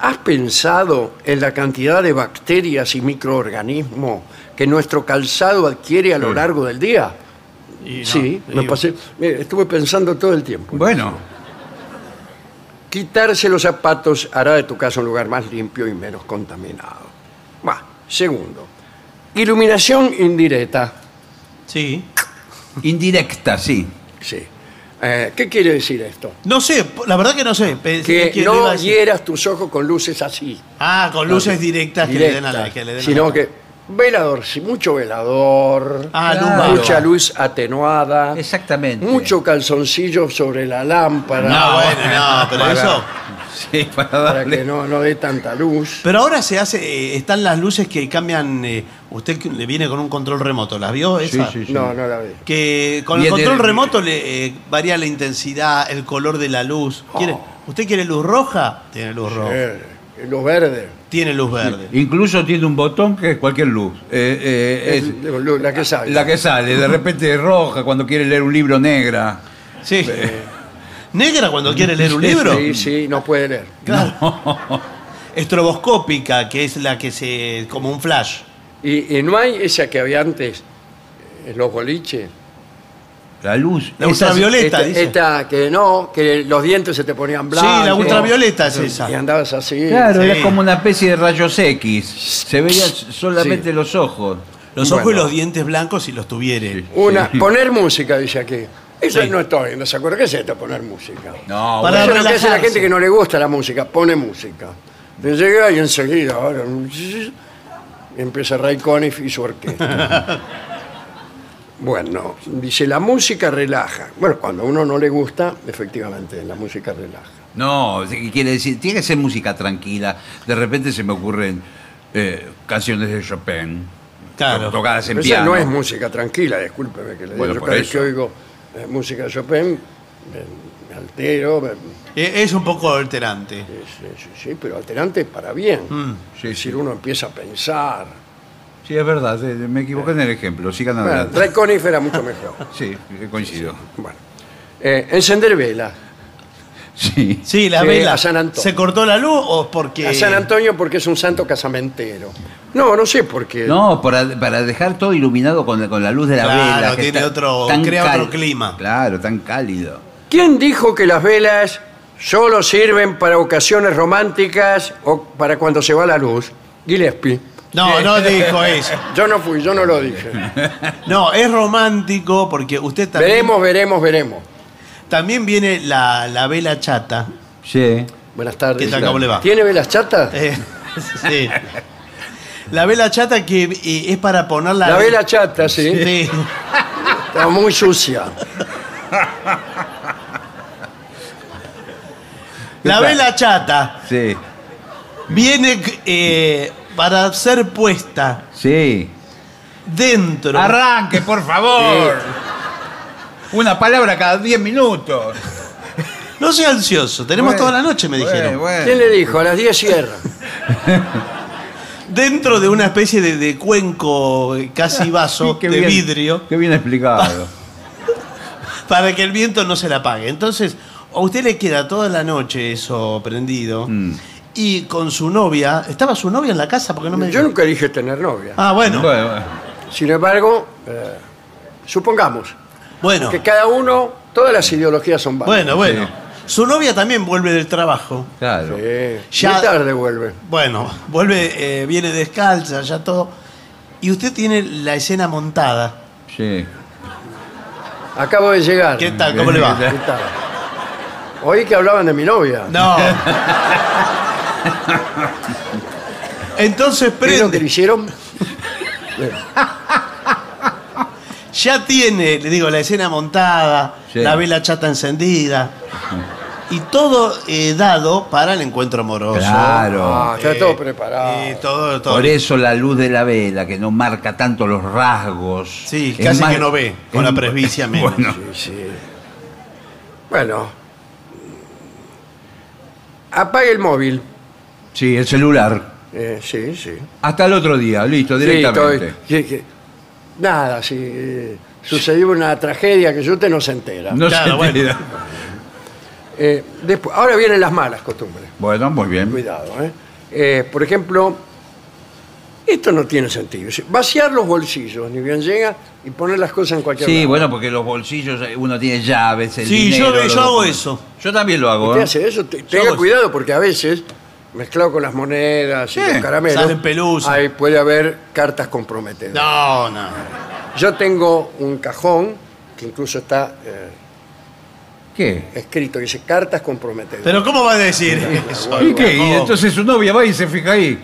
¿Has pensado en la cantidad de bacterias y microorganismos que nuestro calzado adquiere a lo largo del día? Y no, sí, me pasé, estuve pensando todo el tiempo. Bueno, Quitarse los zapatos hará de tu casa un lugar más limpio y menos contaminado. Va, segundo, iluminación indirecta. Sí. Indirecta, sí. Sí. Eh, ¿Qué quiere decir esto? No sé, la verdad que no sé. Pensé Que no hieras tus ojos con luces así. Ah, con luces directas que le den a la, que le den a sino la- que velador, sí, mucho velador, Ah, Claro. lumbar. mucha luz atenuada, Exactamente. mucho calzoncillo sobre la lámpara. No, bueno, no, pero para eso. Sí, para para que no, no dé tanta luz. Pero ahora se hace, eh, están las luces que cambian, eh, usted que le viene con un control remoto, ¿las vio Sí, esa? sí, sí. No, no la ve. Que con el control remoto le eh, varía la intensidad, el color de la luz. ¿Quiere- ¿Usted quiere luz roja? Tiene luz roja. Eh, luz verde. Tiene luz verde. Incluso tiene un botón que es cualquier luz. Eh, eh, es luz- la que sale. la que sale, de repente es roja cuando quiere leer un libro negra. Sí. ¿Negra cuando quiere leer un libro? Sí, sí, no puede leer. Claro. Estroboscópica, que es la que se. como un flash. Y, y no hay esa que había antes en los boliches. La luz. La esa- ultravioleta, esta, dice. esta que no, que los dientes se te ponían blancos. Sí, la ultravioleta es esa. Y andabas así. Claro, Sí. era como una especie de rayos X. Se veían solamente Sí. los ojos. Los ojos Bueno. y los dientes blancos si los tuviere. Una, Sí. poner música, dice aquí. Eso Sí. no estoy, no se acuerda. ¿Qué es esto, poner música? No, Para Eso es lo que hace la relajarse. gente que no le gusta la música, pone música. Te llega y enseguida, ahora, empieza Ray Conniff y su orquesta. bueno, dice, la música relaja. Bueno, cuando a uno no le gusta, efectivamente, la música relaja. No, ¿qué quiere decir, tiene que ser música tranquila. De repente se me ocurren eh, canciones de Chopin. Claro. Tocadas en Pero esa piano. no es música tranquila, discúlpeme que le diga. Bueno, Yo por cada vez que oigo eh, música de Chopin, me, me altero, me- Es un poco alterante. sí, sí, sí, pero alterante para bien. Mm. Es decir, uno empieza a pensar. Sí, es verdad, eh, me equivoqué en el ejemplo. Sigan Bueno, adelante. Era mucho mejor. Sí, eh, coincido. Bueno. Eh, encender velas. Sí. Sí, la Sí, vela. a San Antonio. ¿Se cortó la luz o porque.? A San Antonio porque es un santo casamentero. No, no sé por qué. No, para, para dejar todo iluminado con la, con la luz de la Claro, vela. que tiene está otro- tan crea cal- otro clima. Claro, tan cálido. ¿Quién dijo que las velas solo sirven para ocasiones románticas o para cuando se va la luz? Gillespie. No, no dijo eso. Yo no fui, yo no lo dije. No, es romántico porque usted también. Veremos, veremos, veremos. También viene la, la vela chata. Sí. Buenas tardes. ¿Qué tal, cómo le va? ¿Tiene velas chatas? Eh, sí. La vela chata que eh, es para ponerla. La vela chata, sí. Sí. Está muy sucia. La vela chata Sí. viene eh, para ser puesta Sí. dentro. Arranque, por favor. Una palabra cada 10 minutos. No sea ansioso, tenemos Bueno, toda la noche, me bueno, dijeron. bueno. ¿Quién le dijo? A las 10 cierra. Dentro de una especie de, de cuenco eh, casi vaso Sí, qué de bien- vidrio Qué bien explicado. para que el viento no se la apague. Entonces, a usted le queda toda la noche eso prendido. Mm. Y con su novia, ¿estaba su novia en la casa? Porque no me Yo nunca dije tener novia. Ah, bueno. Bueno, bueno. Sin embargo, eh, supongamos Bueno, que cada uno, todas las ideologías son válidas. bueno, bueno. Su novia también vuelve del trabajo. Claro. Sí, Ya- Muy tarde vuelve. Bueno, vuelve, eh, viene descalza, ya todo. Y usted tiene la escena montada. Sí. Acabo de llegar. ¿Qué tal? ¿Cómo le va? ¿Qué tal? Oí que hablaban de mi novia. No. Entonces ¿Qué es lo que le prende. hicieron? Ya tiene, le digo, la escena montada, Sí. la vela chata encendida. Y todo eh, dado para el encuentro amoroso. Claro. Ah, está Eh, todo preparado. eh, todo, todo. Por eso la luz de la vela, que no marca tanto los rasgos. Sí, Es casi más- que no ve, con la presbicia menos. Bueno, Sí, sí. Bueno. Apague el móvil. sí, el celular. Eh, sí, sí. Hasta el otro día, listo, Sí, directamente. estoy- sí, que- nada, si eh, sucedió una tragedia que usted no se entera. No Claro, se bueno. entera. Eh, después, ahora vienen las malas costumbres. Bueno, muy bien. Cuidado, ¿eh? Eh, Por ejemplo, esto no tiene sentido. Es Vaciar los bolsillos, ni bien llega, y poner las cosas en cualquier Sí, lado. bueno, porque los bolsillos, eh, uno tiene llaves, el Sí, dinero, yo- los yo hago documentos. eso. Yo también lo hago. ¿Usted ¿eh? hace eso? Te- Tenga hago cuidado porque a veces, mezclado con las monedas y Sí, los caramelos, salen pelusas. ahí puede haber cartas comprometedoras. No, no. Yo tengo un cajón que incluso está eh, ¿Qué? escrito, dice cartas comprometedoras. Pero ¿cómo va a decir eso? ¿Y qué? Y entonces su novia va y se fija ahí.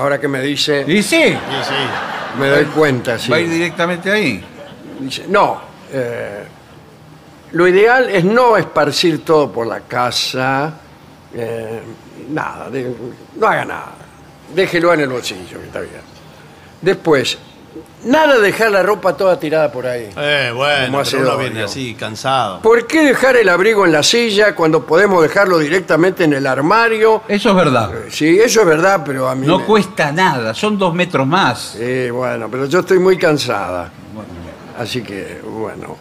Ahora que me dice, Y sí, Sí, sí. me doy cuenta. sí. va a ir directamente ahí. Dice, no, eh, lo ideal es no esparcir todo por la casa. eh, nada, de- no haga nada. Déjelo en el bolsillo, que está bien. Después, nada de dejar la ropa toda tirada por ahí. Eh, bueno, hace pero uno Dorio. viene así, cansado. ¿Por qué dejar el abrigo en la silla cuando podemos dejarlo directamente en el armario? Eso es verdad. Sí, eso es verdad, pero a mí... No me- cuesta nada, son dos metros más. Sí, bueno, pero yo estoy muy cansada. Así que, bueno.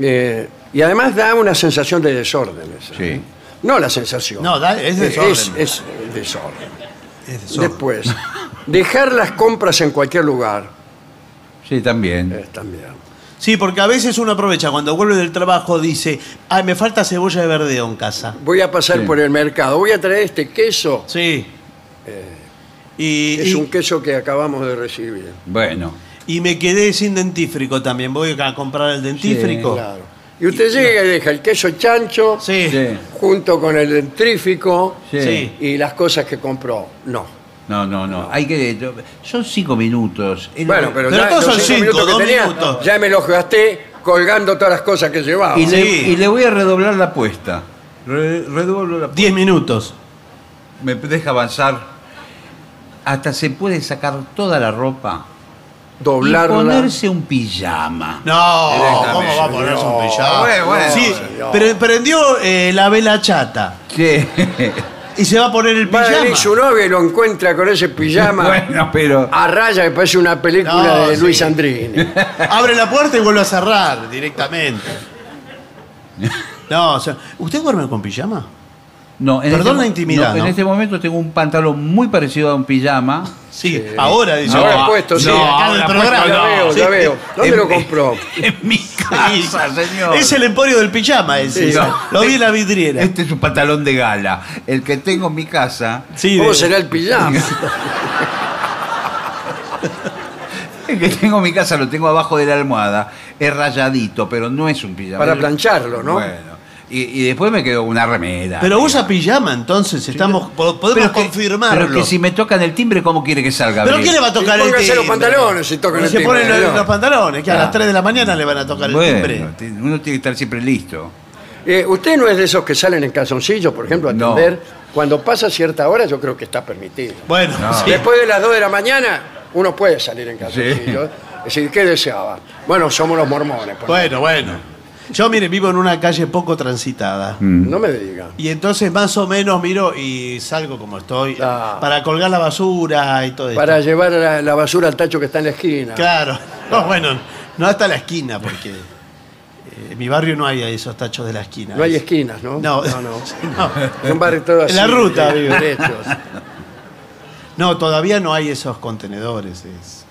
Eh, y además da una sensación de desorden. esa. Sí. No la sensación. No, da- es Es, desorden. es desorden. Es desorden. Después, dejar las compras en cualquier lugar. Sí, también. eh, también. Sí, porque a veces uno aprovecha cuando vuelve del trabajo, dice, ay, me falta cebolla de verdeo en casa. Voy a pasar Sí. por el mercado. Voy a traer este queso. Sí. y, Es y- un queso que acabamos de recibir. Bueno. y me quedé sin dentífrico también. Voy a comprar el dentífrico. Claro. Y usted llega y deja el queso chancho Sí. Sí. junto con el dentrífico Sí. Sí. y las cosas que compró. No. No, no, no. Hay que. Son cinco minutos. El- Bueno, pero, Pero ya todos los son cinco cinco, minutos que dos tenía, minutos. ya me los gasté colgando todas las cosas que llevaba. y, le, Sí. y le voy a redoblar la apuesta. Re- redoblo la apuesta. Diez minutos. Me deja avanzar. Hasta se puede sacar toda la ropa Doblarla. y ponerse un pijama. No, Directamente. ¿cómo va a ponerse un pijama? Bueno, bueno, sí, pero prendió eh, la vela chata Sí. y se va a poner el Va a pijama. venir su novia y lo encuentra con ese pijama bueno, pero. a raya que parece una película No, de sí. Luis Andrini. Abre la puerta y vuelve a cerrar directamente. No, o sea, ¿usted duerme con pijama? No, en Perdón este la intimidad, En ¿no? este momento tengo un pantalón muy parecido a un pijama. Sí, ahora dice. Ahora puesto, sí. no, acá en el ahora programa. ya veo, Sí. ya veo. ¿Dónde En- lo compró? En mi casa, señor. Es el emporio del pijama ese. Sí, no. Lo vi en la vidriera. Este es un pantalón de gala. El que tengo en mi casa. Sí, ¿Cómo de- será el pijama? El que tengo en mi casa lo tengo abajo de la almohada. Es rayadito, pero no es un pijama. Para plancharlo, ¿no? Bueno. Y, y después me quedo con una remera. Pero usa pijama, entonces estamos po- podemos Pero que- confirmarlo. Pero que si me tocan el timbre, ¿cómo quiere que salga? ¿Pero quién le va a tocar el timbre? los pantalones si tocan el se timbre, ponen los, pantalones, que a Ah. las 3 de la mañana le van a tocar el timbre. uno tiene que estar siempre listo. Eh, ¿Usted no es de esos que salen en calzoncillos, por ejemplo, a No. atender? Cuando pasa cierta hora, yo creo que está permitido. Bueno, No. sí. Después de las 2 de la mañana, uno puede salir en calzoncillos. Es decir, ¿qué deseaba? Bueno, somos los mormones. por Bueno, bueno. Yo, mire, vivo en una calle poco transitada. Mm. No me diga. Y entonces más o menos miro y salgo como estoy Ah. para colgar la basura y todo eso. Para llevar la, la basura al tacho que está en la esquina. Claro. No, bueno, no hasta la esquina, porque eh, en mi barrio no hay esos tachos de la esquina. No hay esquinas, ¿no? No, no. no. no. Es un barrio todo así. En la ruta, de- derechos. No, todavía no hay esos contenedores. Es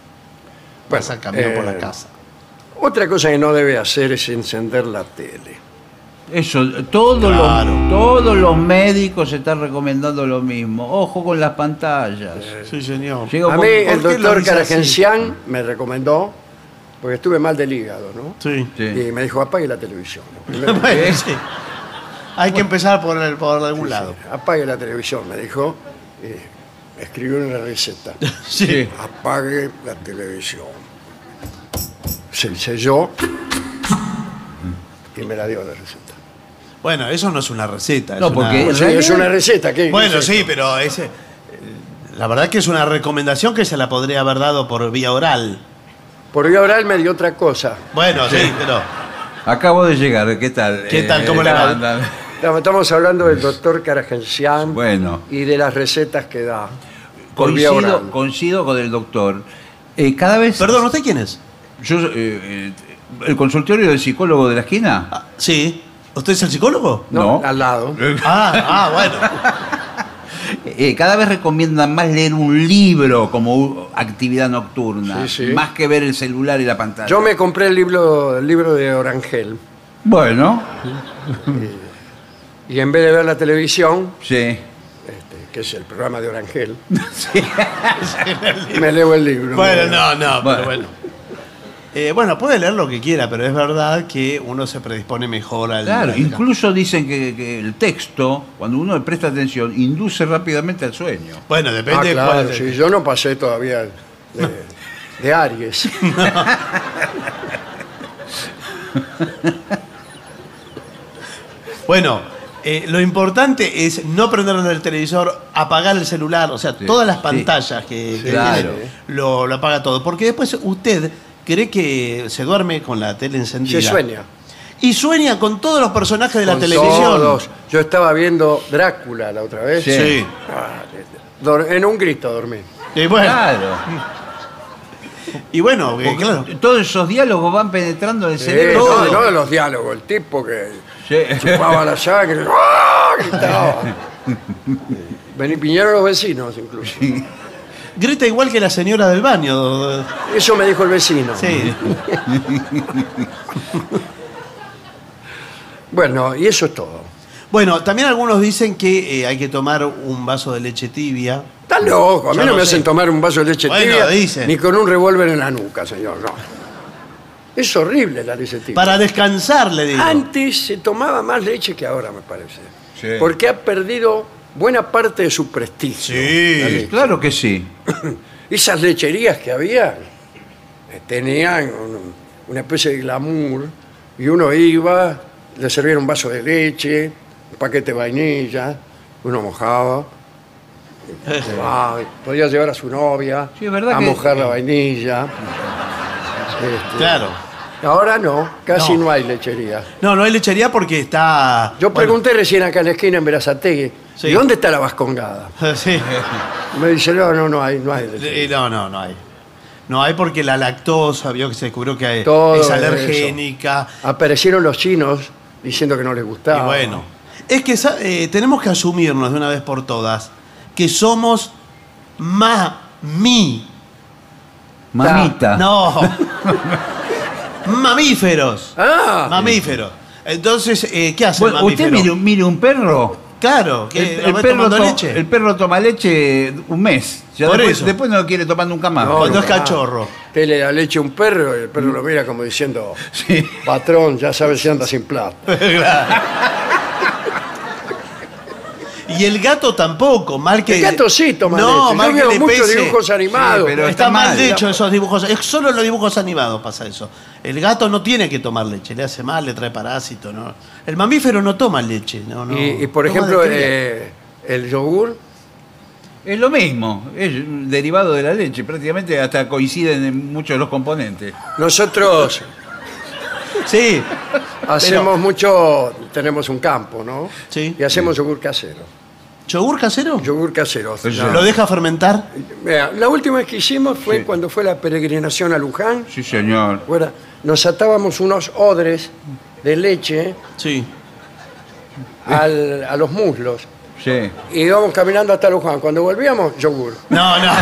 Bueno, pasar camión por la eh, casa. Otra cosa que no debe hacer es encender la tele. Eso, todos, Claro. los, todos los médicos están recomendando lo mismo. Ojo con las pantallas. Sí, señor. Llega un A mí ¿por el qué lo doctor dice así? Caragencián me recomendó, porque estuve mal del hígado, ¿no? Sí. Sí. Y me dijo, apague la televisión. Primero, Bueno, sí. Hay que empezar por, el- por algún lado. apague la televisión, me dijo. Y escribió una receta. Sí. Apague la televisión. Se selló y me la dio la receta. Bueno, eso no es una receta. es No, una- porque- sí, realidad- es una receta. ¿qué- Bueno, qué es sí, pero ese, eh, la verdad que es una recomendación que se la podría haber dado por vía oral. Por vía oral me dio otra cosa. Bueno, sí, pero Acabo de llegar, ¿qué tal? ¿Qué tal? ¿Cómo le va? anda? Estamos estamos hablando del doctor Caragencián Bueno. y de las recetas que da. Por vía Coincido, oral. coincido con el doctor. Eh, cada vez. Perdón, ¿usted quién es? Yo, eh, eh, ¿El consultorio del psicólogo de la esquina? Ah, sí. ¿Usted es el psicólogo? No, No. al lado. Ah, ah, bueno. Eh, cada vez recomiendan más leer un libro como actividad nocturna, Sí, sí. más que ver el celular y la pantalla. Yo me compré el libro, el libro de Orangel Bueno, y en vez de ver la televisión, sí. este, que es el programa de Orangel, me leo el libro. Bueno, no, no, Bueno. pero bueno. Eh, bueno, puede leer lo que quiera, pero es verdad que uno se predispone mejor al. Claro, al- incluso dicen que, que el texto, cuando uno le presta atención, induce rápidamente al sueño. Bueno, Ah, depende de claro, cuál- sí, yo no pasé todavía de, de Aries. Bueno, eh, lo importante es no prender el televisor, apagar el celular, o sea, todas las pantallas que, que claro. tiene, lo, lo apaga todo. Porque después usted cree que se duerme con la tele encendida. Se sueña. Y sueña con todos los personajes de la Con televisión. todos. Yo estaba viendo Drácula la otra vez. Sí. Ah, dor- en un grito dormí. Y bueno, Claro. y bueno, eh, Porque claro. Todos esos diálogos van penetrando en el Sí, cerebro. no, de los diálogos, el tipo que Sí. chupaba la sangre, ¡ah! gritaba. Vení Piñero los vecinos incluso. Grita igual que la señora del baño. Eso me dijo el vecino. Sí. Bueno, y eso es todo. Bueno, también algunos dicen que eh, hay que tomar un vaso de leche tibia. Están locos, a mí Yo no no me sé. hacen tomar un vaso de leche Bueno, tibia dicen. ni con un revólver en la nuca, señor, no. Es horrible la leche tibia. Para descansar, le digo. Antes se tomaba más leche que ahora, me parece. Sí. Porque ha perdido buena parte de su prestigio. Sí. la leche. Claro que sí. Esas lecherías que había eh, tenían un- una especie de glamour y uno iba, le servían un vaso de leche, un paquete de vainilla, uno mojaba, ah, podía llevar a su novia Sí, es verdad a que- mojar la vainilla. Este, Claro. Ahora no, casi No. no, hay lechería. No, no hay lechería porque está. Yo bueno, pregunté recién acá en la esquina en Verazategui, Sí. ¿y dónde está la vascongada? Sí. Me dice, no, no, no hay, no hay lechería. No, no, no hay. No hay porque la lactosa, vio que se descubrió que Todo es eso. alergénica. Aparecieron los chinos diciendo que no les gustaba. Y bueno, es que eh, tenemos que asumirnos de una vez por todas que somos mami. Mamita. No. Mamíferos. Ah, Mamíferos. Entonces, eh, ¿qué hace Bueno, el mamífero? usted mire, un- mire un perro. Claro, que El, perro tomando to- leche. el perro toma leche un mes. Ya Por después, eso. después no lo quiere tomar nunca más. No, Cuando no, es cachorro. Usted le da leche a un perro y el perro lo mira como diciendo, Sí. patrón, ya sabes si anda sin plata. Y el gato tampoco, mal que. El gato sí toma no, leche. mal Yo que veo le muchos pese. dibujos animados. Sí, pero está, está mal hecho esos dibujos. Es solo en los dibujos animados pasa eso. El gato no tiene que tomar leche, le hace mal, le trae parásito. ¿no? El mamífero no toma leche. No, no. y, y, por Toma ejemplo, de cría. eh, el yogur, Es lo mismo. Es un derivado de la leche. Prácticamente hasta coinciden en muchos de los componentes. nosotros Sí, hacemos mucho, tenemos un campo, ¿no? Sí. Y hacemos yogur casero. ¿Yogur casero? Yogur casero. No. ¿Lo deja fermentar? Mira, la última vez que hicimos fue cuando fue la peregrinación a Luján. Sí, señor. Fuera, nos atábamos unos odres de leche Sí. al- a los muslos. Sí. Y íbamos caminando hasta Luján. Cuando volvíamos, yogur. No, no.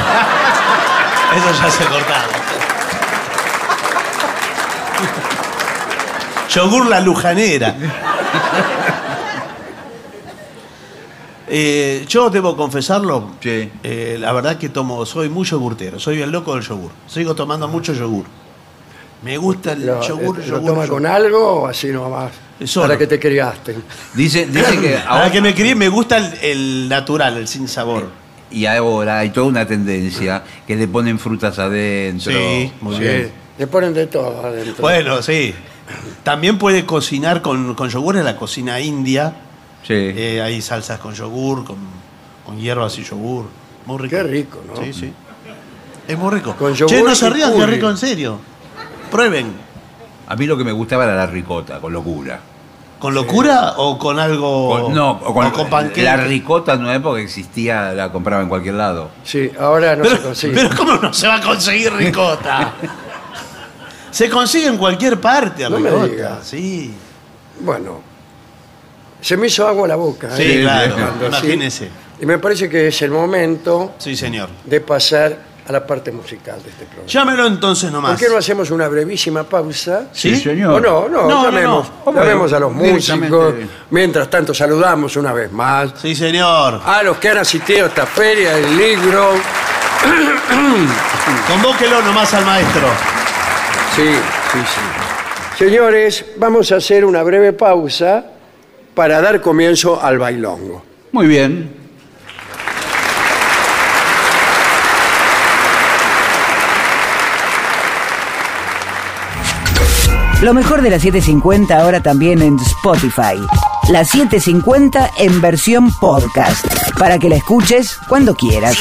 Eso ya se cortaba. Yogur la lujanera. Eh, yo debo confesarlo. Sí. eh, la verdad que tomo, soy muy yogurtero, soy el loco del yogur. Sigo tomando mucho yogur. Me gusta el Lo, yogur, eh, yogur. ¿Lo toma yogur. con algo o así nomás? Solo. Para que te criaste. Dice, dice que Ahora que me crié, me gusta el, el natural, el sin sabor. y ahora hay toda una tendencia que le ponen frutas adentro. Sí, muy Sí, bien. Le ponen de todo adentro. Bueno, sí. También puede cocinar con, con yogur en la cocina india. Sí. Eh, hay salsas con yogur, con, con hierbas y yogur. Muy rico. Qué rico, ¿no? Sí, sí. Es muy rico. Con che, yogur no se rían, qué rico en serio. Prueben. A mí lo que me gustaba era la ricota, con locura. ¿Con locura o con algo? Con- no, o con, o con panqueque? la ricota en una época existía, la compraba en cualquier lado. Sí, ahora no se consigue. pero ¿cómo no se va a conseguir ricota? se consigue en cualquier parte No me ricota. diga. Sí. Bueno, se me hizo agua la boca. Sí, ¿eh? claro. Cuando sí. Imagínese. Y me parece que es el momento Sí, señor. de pasar a la parte musical de este programa. Llámelo entonces nomás. ¿Por qué no hacemos una brevísima pausa? ¿Sí? Sí, señor. O no, no, No, no, llamemos, no. llamemos a los músicos. Mientras tanto, saludamos una vez más Sí, señor. a los que han asistido a esta feria del libro. Convóquelo nomás al maestro. Sí, sí, sí. Señores, vamos a hacer una breve pausa para dar comienzo al bailongo. Muy bien. Lo mejor de la 750 ahora también en Spotify. La 750 en versión podcast. Para que la escuches cuando quieras.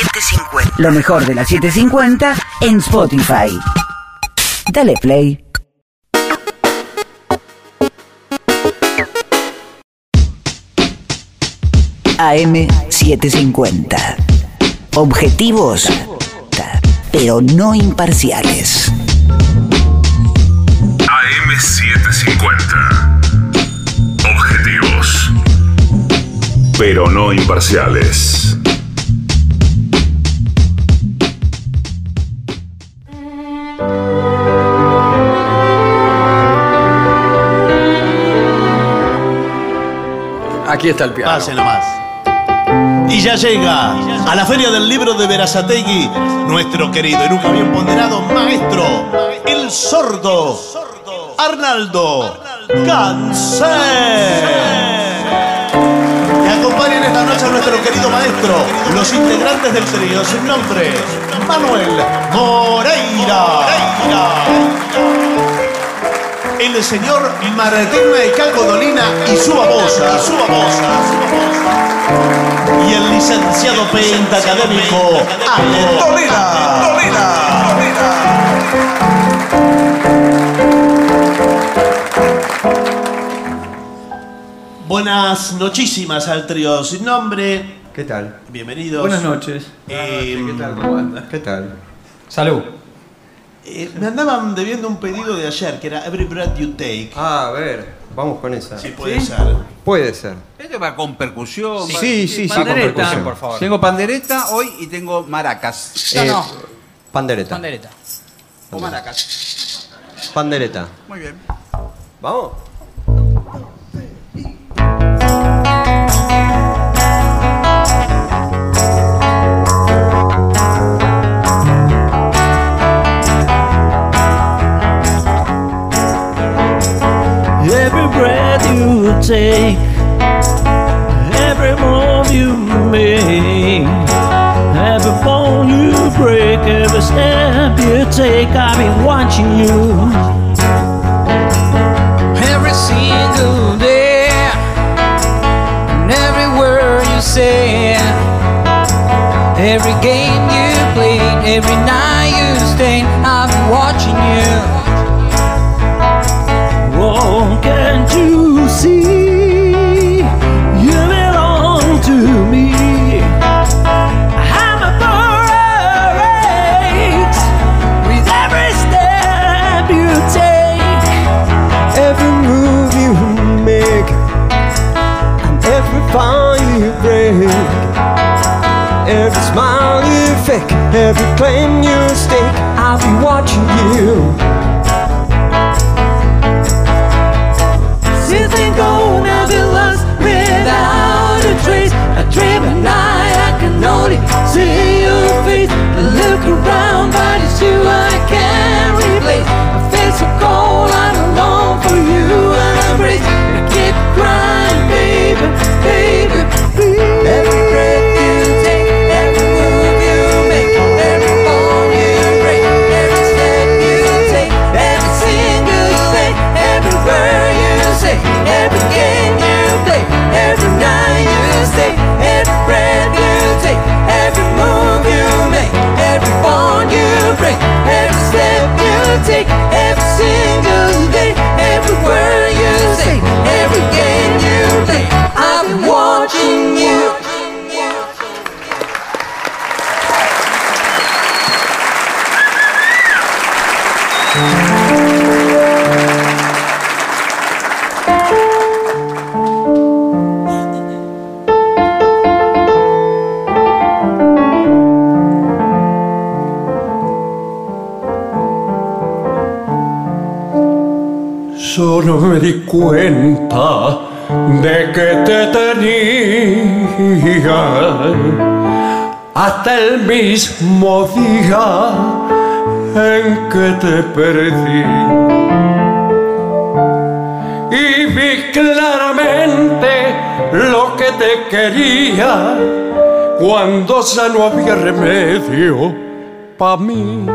Lo mejor de la 750 en Spotify. Dale play. AM750. Objetivos, pero no imparciales. AM750. Objetivos. Pero no imparciales. Aquí está el piano. Pase nomás. Y ya llega a la Feria del Libro de Verazategui nuestro querido y nunca bien ponderado maestro, el sordo, Arnaldo Cáncer. Y acompañen esta noche a nuestro querido maestro, los integrantes del trío sin nombre, Manuel Moreira. El señor Martín de Calgodolina y su babosa. Y su babosa. Y el licenciado pentacadémico Ale Dolina. Buenas nochísimas al trío sin nombre. ¿Qué tal? Bienvenidos. Buenas noches. Eh, ¿Qué tal? ¿Cómo andas? ¿Qué tal? Salud. eh, me andaban debiendo un pedido de ayer que era Every Breath You Take. Ah, a ver, vamos con esa. Sí, puede ¿Sí? ser. Puede ser. Este va con percusión. Sí, va- sí, sí, con pandereta. percusión, por favor. Tengo pandereta hoy y tengo maracas. Eh, Pandereta. Pandereta. O maracas. Pandereta. Muy bien. Vamos. Take, every move you make, every bone you break, every step you take, I've been watching you. Every single day, and every word you say, every game you played, every night fake, every claim you stake, I'll be watching you. Since they go, now be lost without a trace. I dream at night, I can only see your face. Look around, mismo día en que te perdí. Y vi claramente lo que te quería cuando ya no había remedio pa' mí.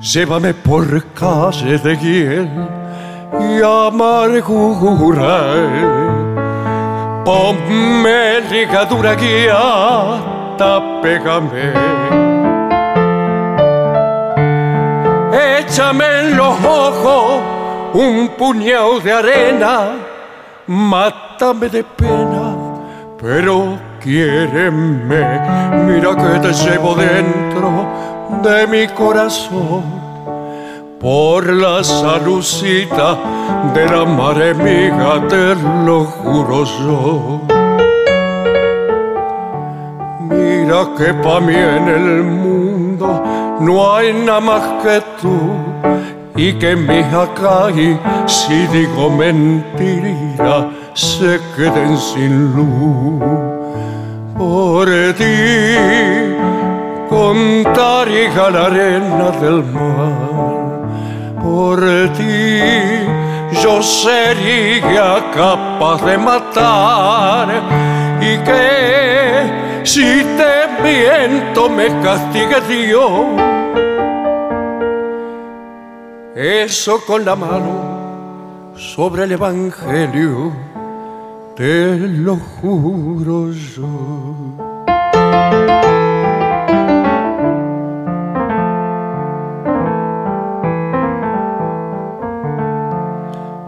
Llévame por calle de hiel y amargura. Ponme ligadura guiata, pégame. Échame en los ojos un puñado de arena, mátame de pena, pero quiéreme. Mira que te llevo dentro de mi corazón por la salucita de la madre amiga, te lo juro yo. Mira que pa' mí en el mundo no hay nada más que tú y que mis acá y si digo mentira se queden sin luz. Por ti contaría la arena del mar por ti yo sería capaz de matar y que si te miento me castigue Dios. Eso con la mano sobre el Evangelio, te lo juro yo.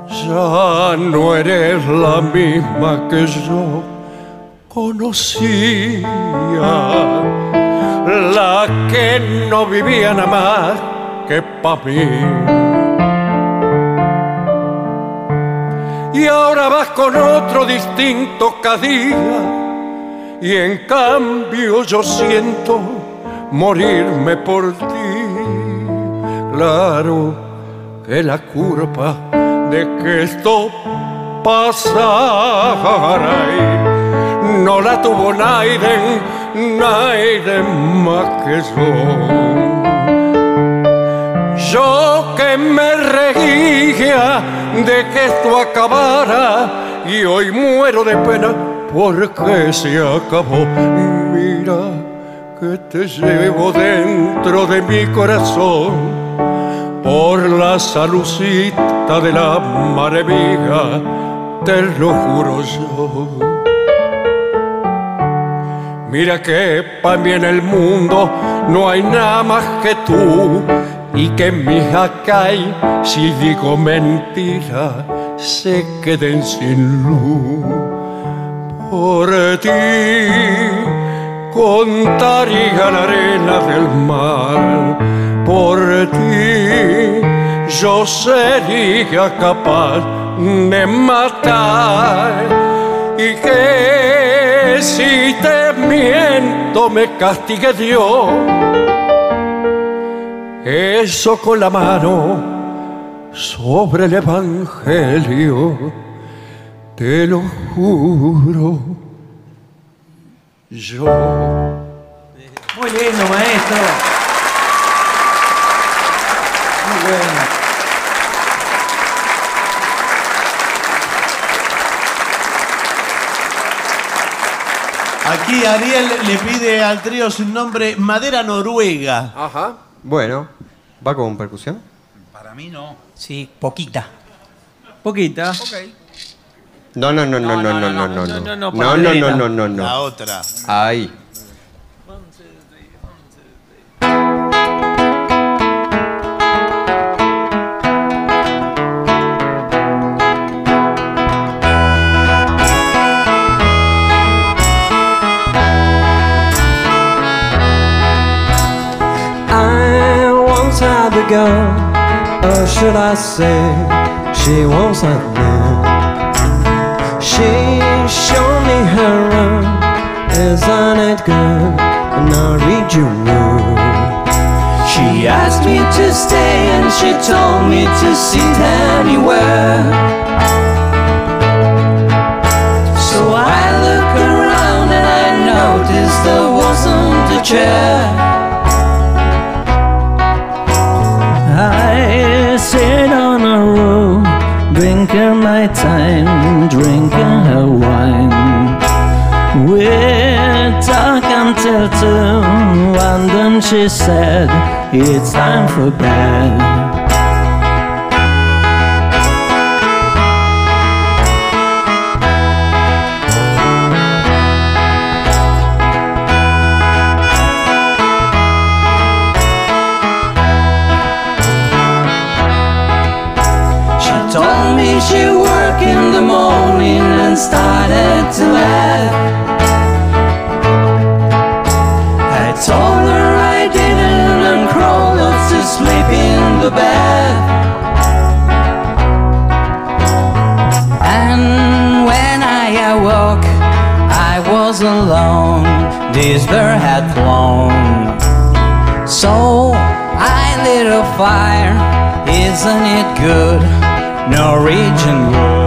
Ya no eres la misma que yo conocía, la que no vivía nada más que para mí. Y ahora vas con otro distinto cada día, y en cambio yo siento morirme por ti. Claro que la culpa de que esto pasara no la tuvo Naiden, Naiden más que yo. Yo que me reía de que esto acabara y hoy muero de pena porque se acabó. Mira que te llevo dentro de mi corazón por la salucita de la maravilla, te lo juro yo. Mira que para mí en el mundo no hay nada más que tú y que mis acay, si digo mentira, se queden sin luz. Por ti contaría la arena del mar por ti yo sería capaz de matar y que si te miento me castigue Dios. Eso con la mano sobre el Evangelio, te lo juro yo. Muy lindo, maestro. Muy bueno. Aquí Ariel le pide al trío su nombre Madera Noruega. Ajá. Bueno, ¿va con percusión? Para mí no. Sí, poquita. Poquita. No, no, no, no, no, no, no, no, no. no, no, No, para no, Lorena. no, no, no, La no. otra. Ahí. I the girl, or should I say, she wants had me. She showed me her room, isn't it good? And I read your mood. She asked me to stay and she told me to sit anywhere. So I look around and I noticed there wasn't a chair. I sit on a row, drinking my time, drinking her wine. We talk until two, and then she said, It's time for bed. she work in the morning and started to laugh. I told her I didn't and crawled off to sleep in the bed. And when I awoke, I was alone. This bird had flown. So I lit a fire. Isn't it good? Norwegian wood.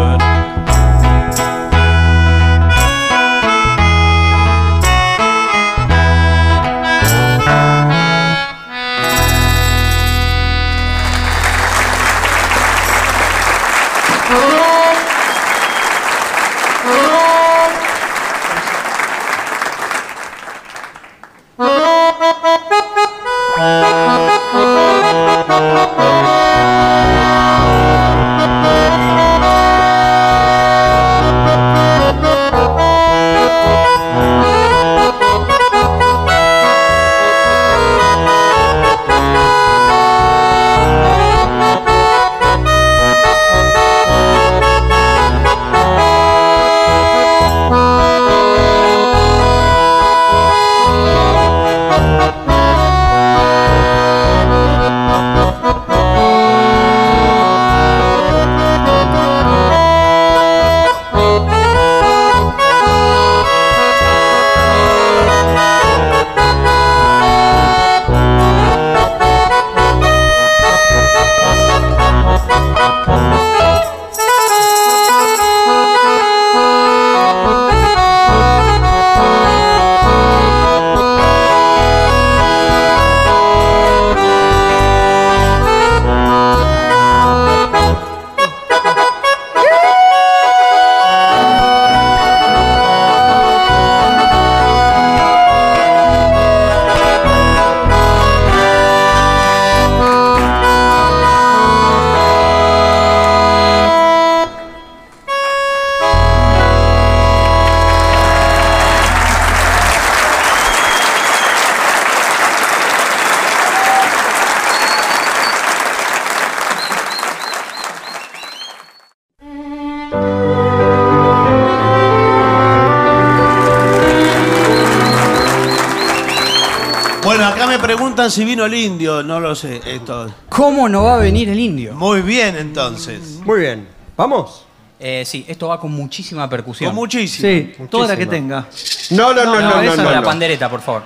Si vino el indio, no lo sé. Esto. ¿Cómo no va a venir el indio? Muy bien, entonces. Muy bien. ¿Vamos? Eh, sí, esto va con muchísima percusión. Con muchísima. Sí, toda la que tenga. No, no, no, no, no, esa no, la no. pandereta, por favor.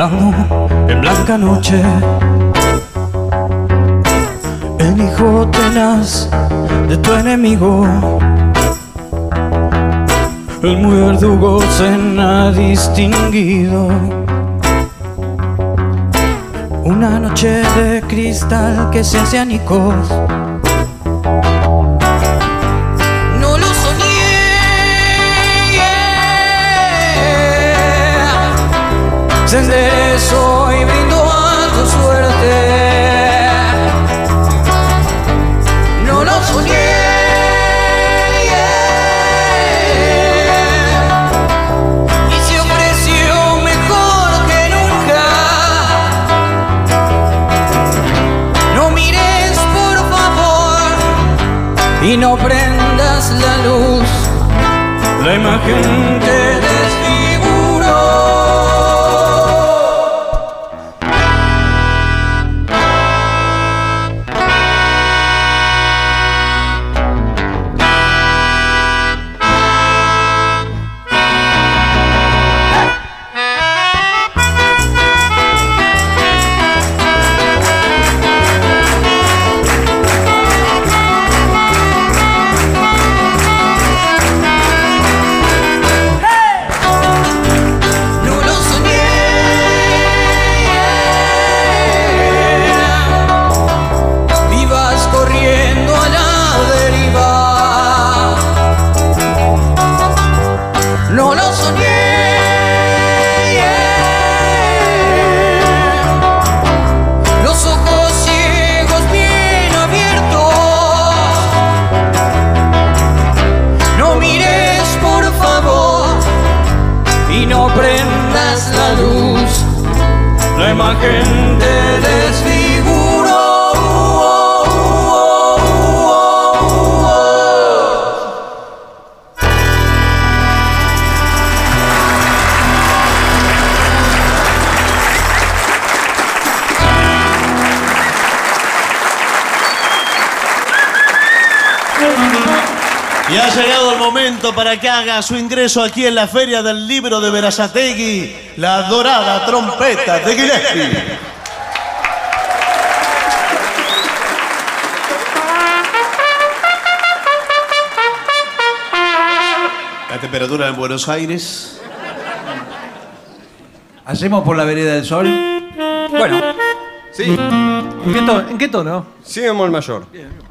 En blanca noche, el hijo tenaz de tu enemigo, el muy verdugo se ha distinguido. Una noche de cristal que se hace anicos. Se enderezó y brindó a tu suerte. No lo soñé. Y se ofreció mejor que nunca. No mires, por favor. Y no prendas la luz. La imagen te momento para que haga su ingreso aquí en la Feria del Libro de Verazategui, la dorada trompeta de Gillespie. La temperatura en Buenos Aires. ¿Hacemos por la vereda del sol? Bueno, Sí, ¿en qué, to- en qué tono? sí bemol mayor. Muchas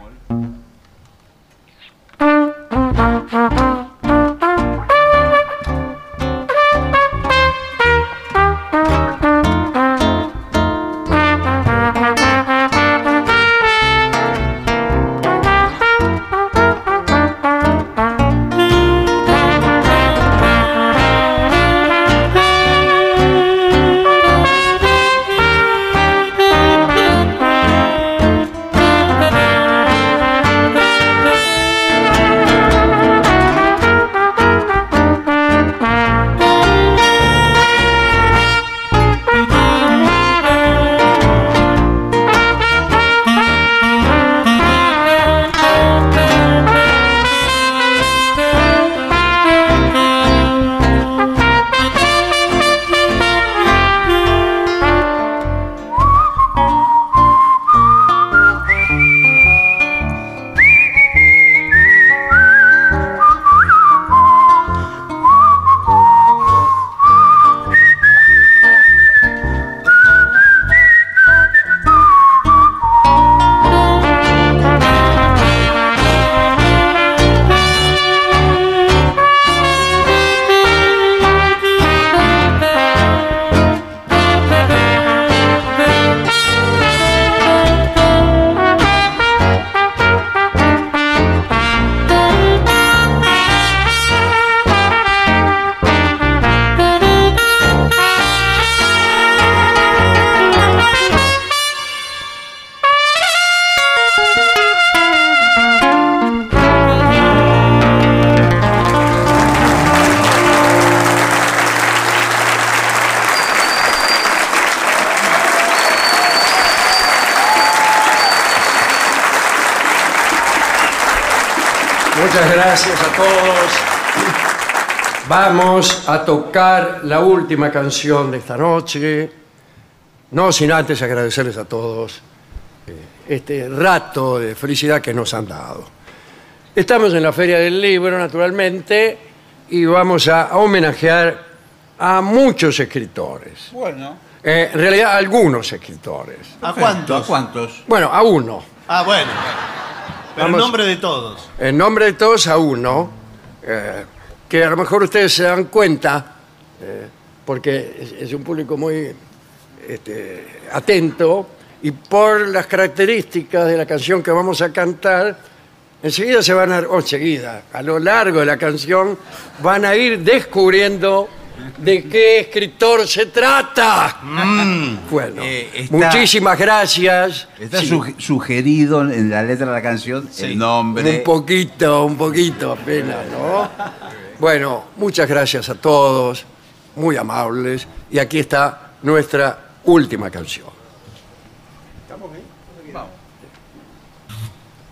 tocar la última canción de esta noche. No sin antes agradecerles a todos eh, este rato de felicidad que nos han dado. Estamos en la Feria del Libro, naturalmente, y vamos a homenajear a muchos escritores. Bueno. Eh, en realidad, a algunos escritores. ¿A cuántos? ¿A cuántos? Bueno, a uno. Ah, bueno. Pero en nombre de todos. En nombre de todos a uno, eh, que a lo mejor ustedes se dan cuenta, eh, porque es, es un público muy este, atento, y por las características de la canción que vamos a cantar, enseguida se van a, o enseguida, a lo largo de la canción, van a ir descubriendo de qué escritor se trata. Bueno, Eh, está- muchísimas gracias. Está Sí. sugerido en la letra de la canción el nombre. Un poquito, un poquito apenas, ¿no? Bueno, muchas gracias a todos, muy amables. Y aquí está nuestra última canción.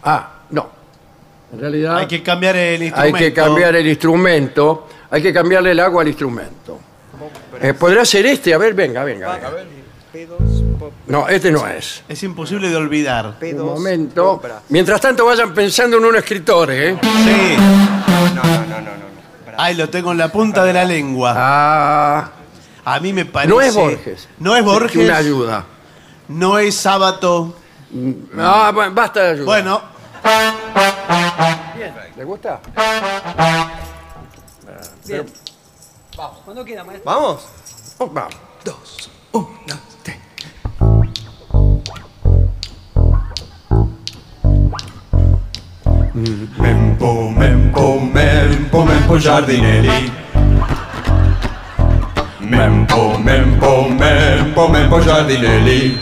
Ah, no. En realidad Hay que cambiar el hay instrumento. que cambiar el instrumento, hay que cambiarle el agua al instrumento. Eh, ¿Podrá ser este? A ver, venga, venga. venga. No, este no es. Es imposible de olvidar. Un momento. Mientras tanto vayan pensando en un escritor, ¿eh? Sí. Ay, lo tengo en la punta de la lengua. Ah, A mí me parece. no es Borges. No es Borges. Una ayuda. No es Sábato. Ah, bueno, basta de ayuda. Bueno, ¿Le gusta? Bien. Vamos, cuando quiera, maestro. ¿Vamos? Vamos. Dos, uno, Mempo, mempo, mempo, mempo giardinelli. Mempo, Mempo, Mempo, Mempo Giardinelli.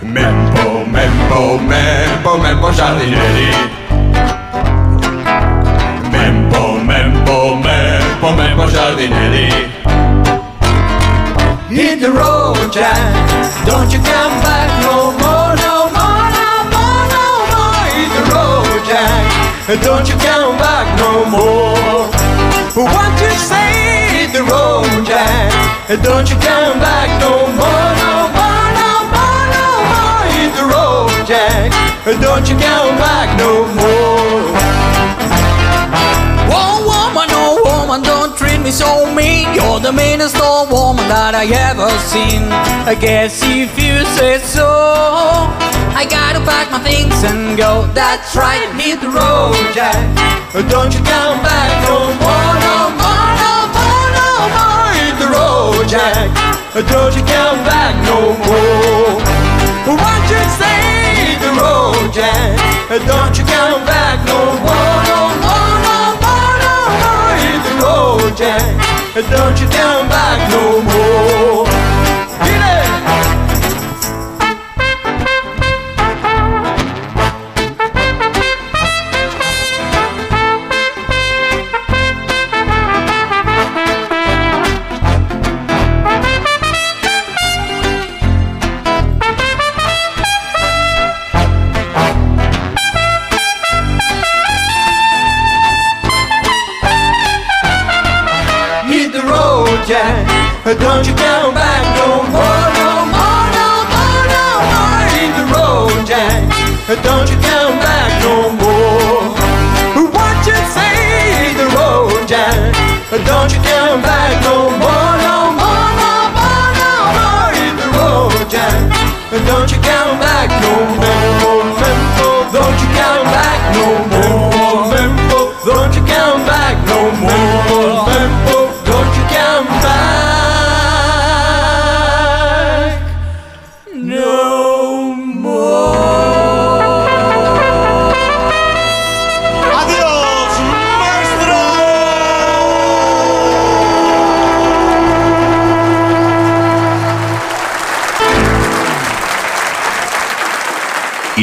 Mempo, Mempo, Mempo, Mempo Giardinelli. Mempo, Mempo, Mempo, Mempo Giardinelli. Hit the road, Jack. Don't you come back no more, Don't you come back no more. What you say? The road, Jack. Don't you come back no more, no more, no more, no more. Hit the road, Jack. Don't you come back no more. Woman, don't treat me so mean. You're the meanest old woman that I ever seen. I guess if you say so, I gotta pack my things and go. That's right, hit the road, Jack. Don't you come back no more, no more, no more, no more. Hit the road, Jack. Don't you come back no more. What you say? Hit the road, Jack. Don't you come back no more, no more, no more, road, Jack. Don't you come back no more. Don't you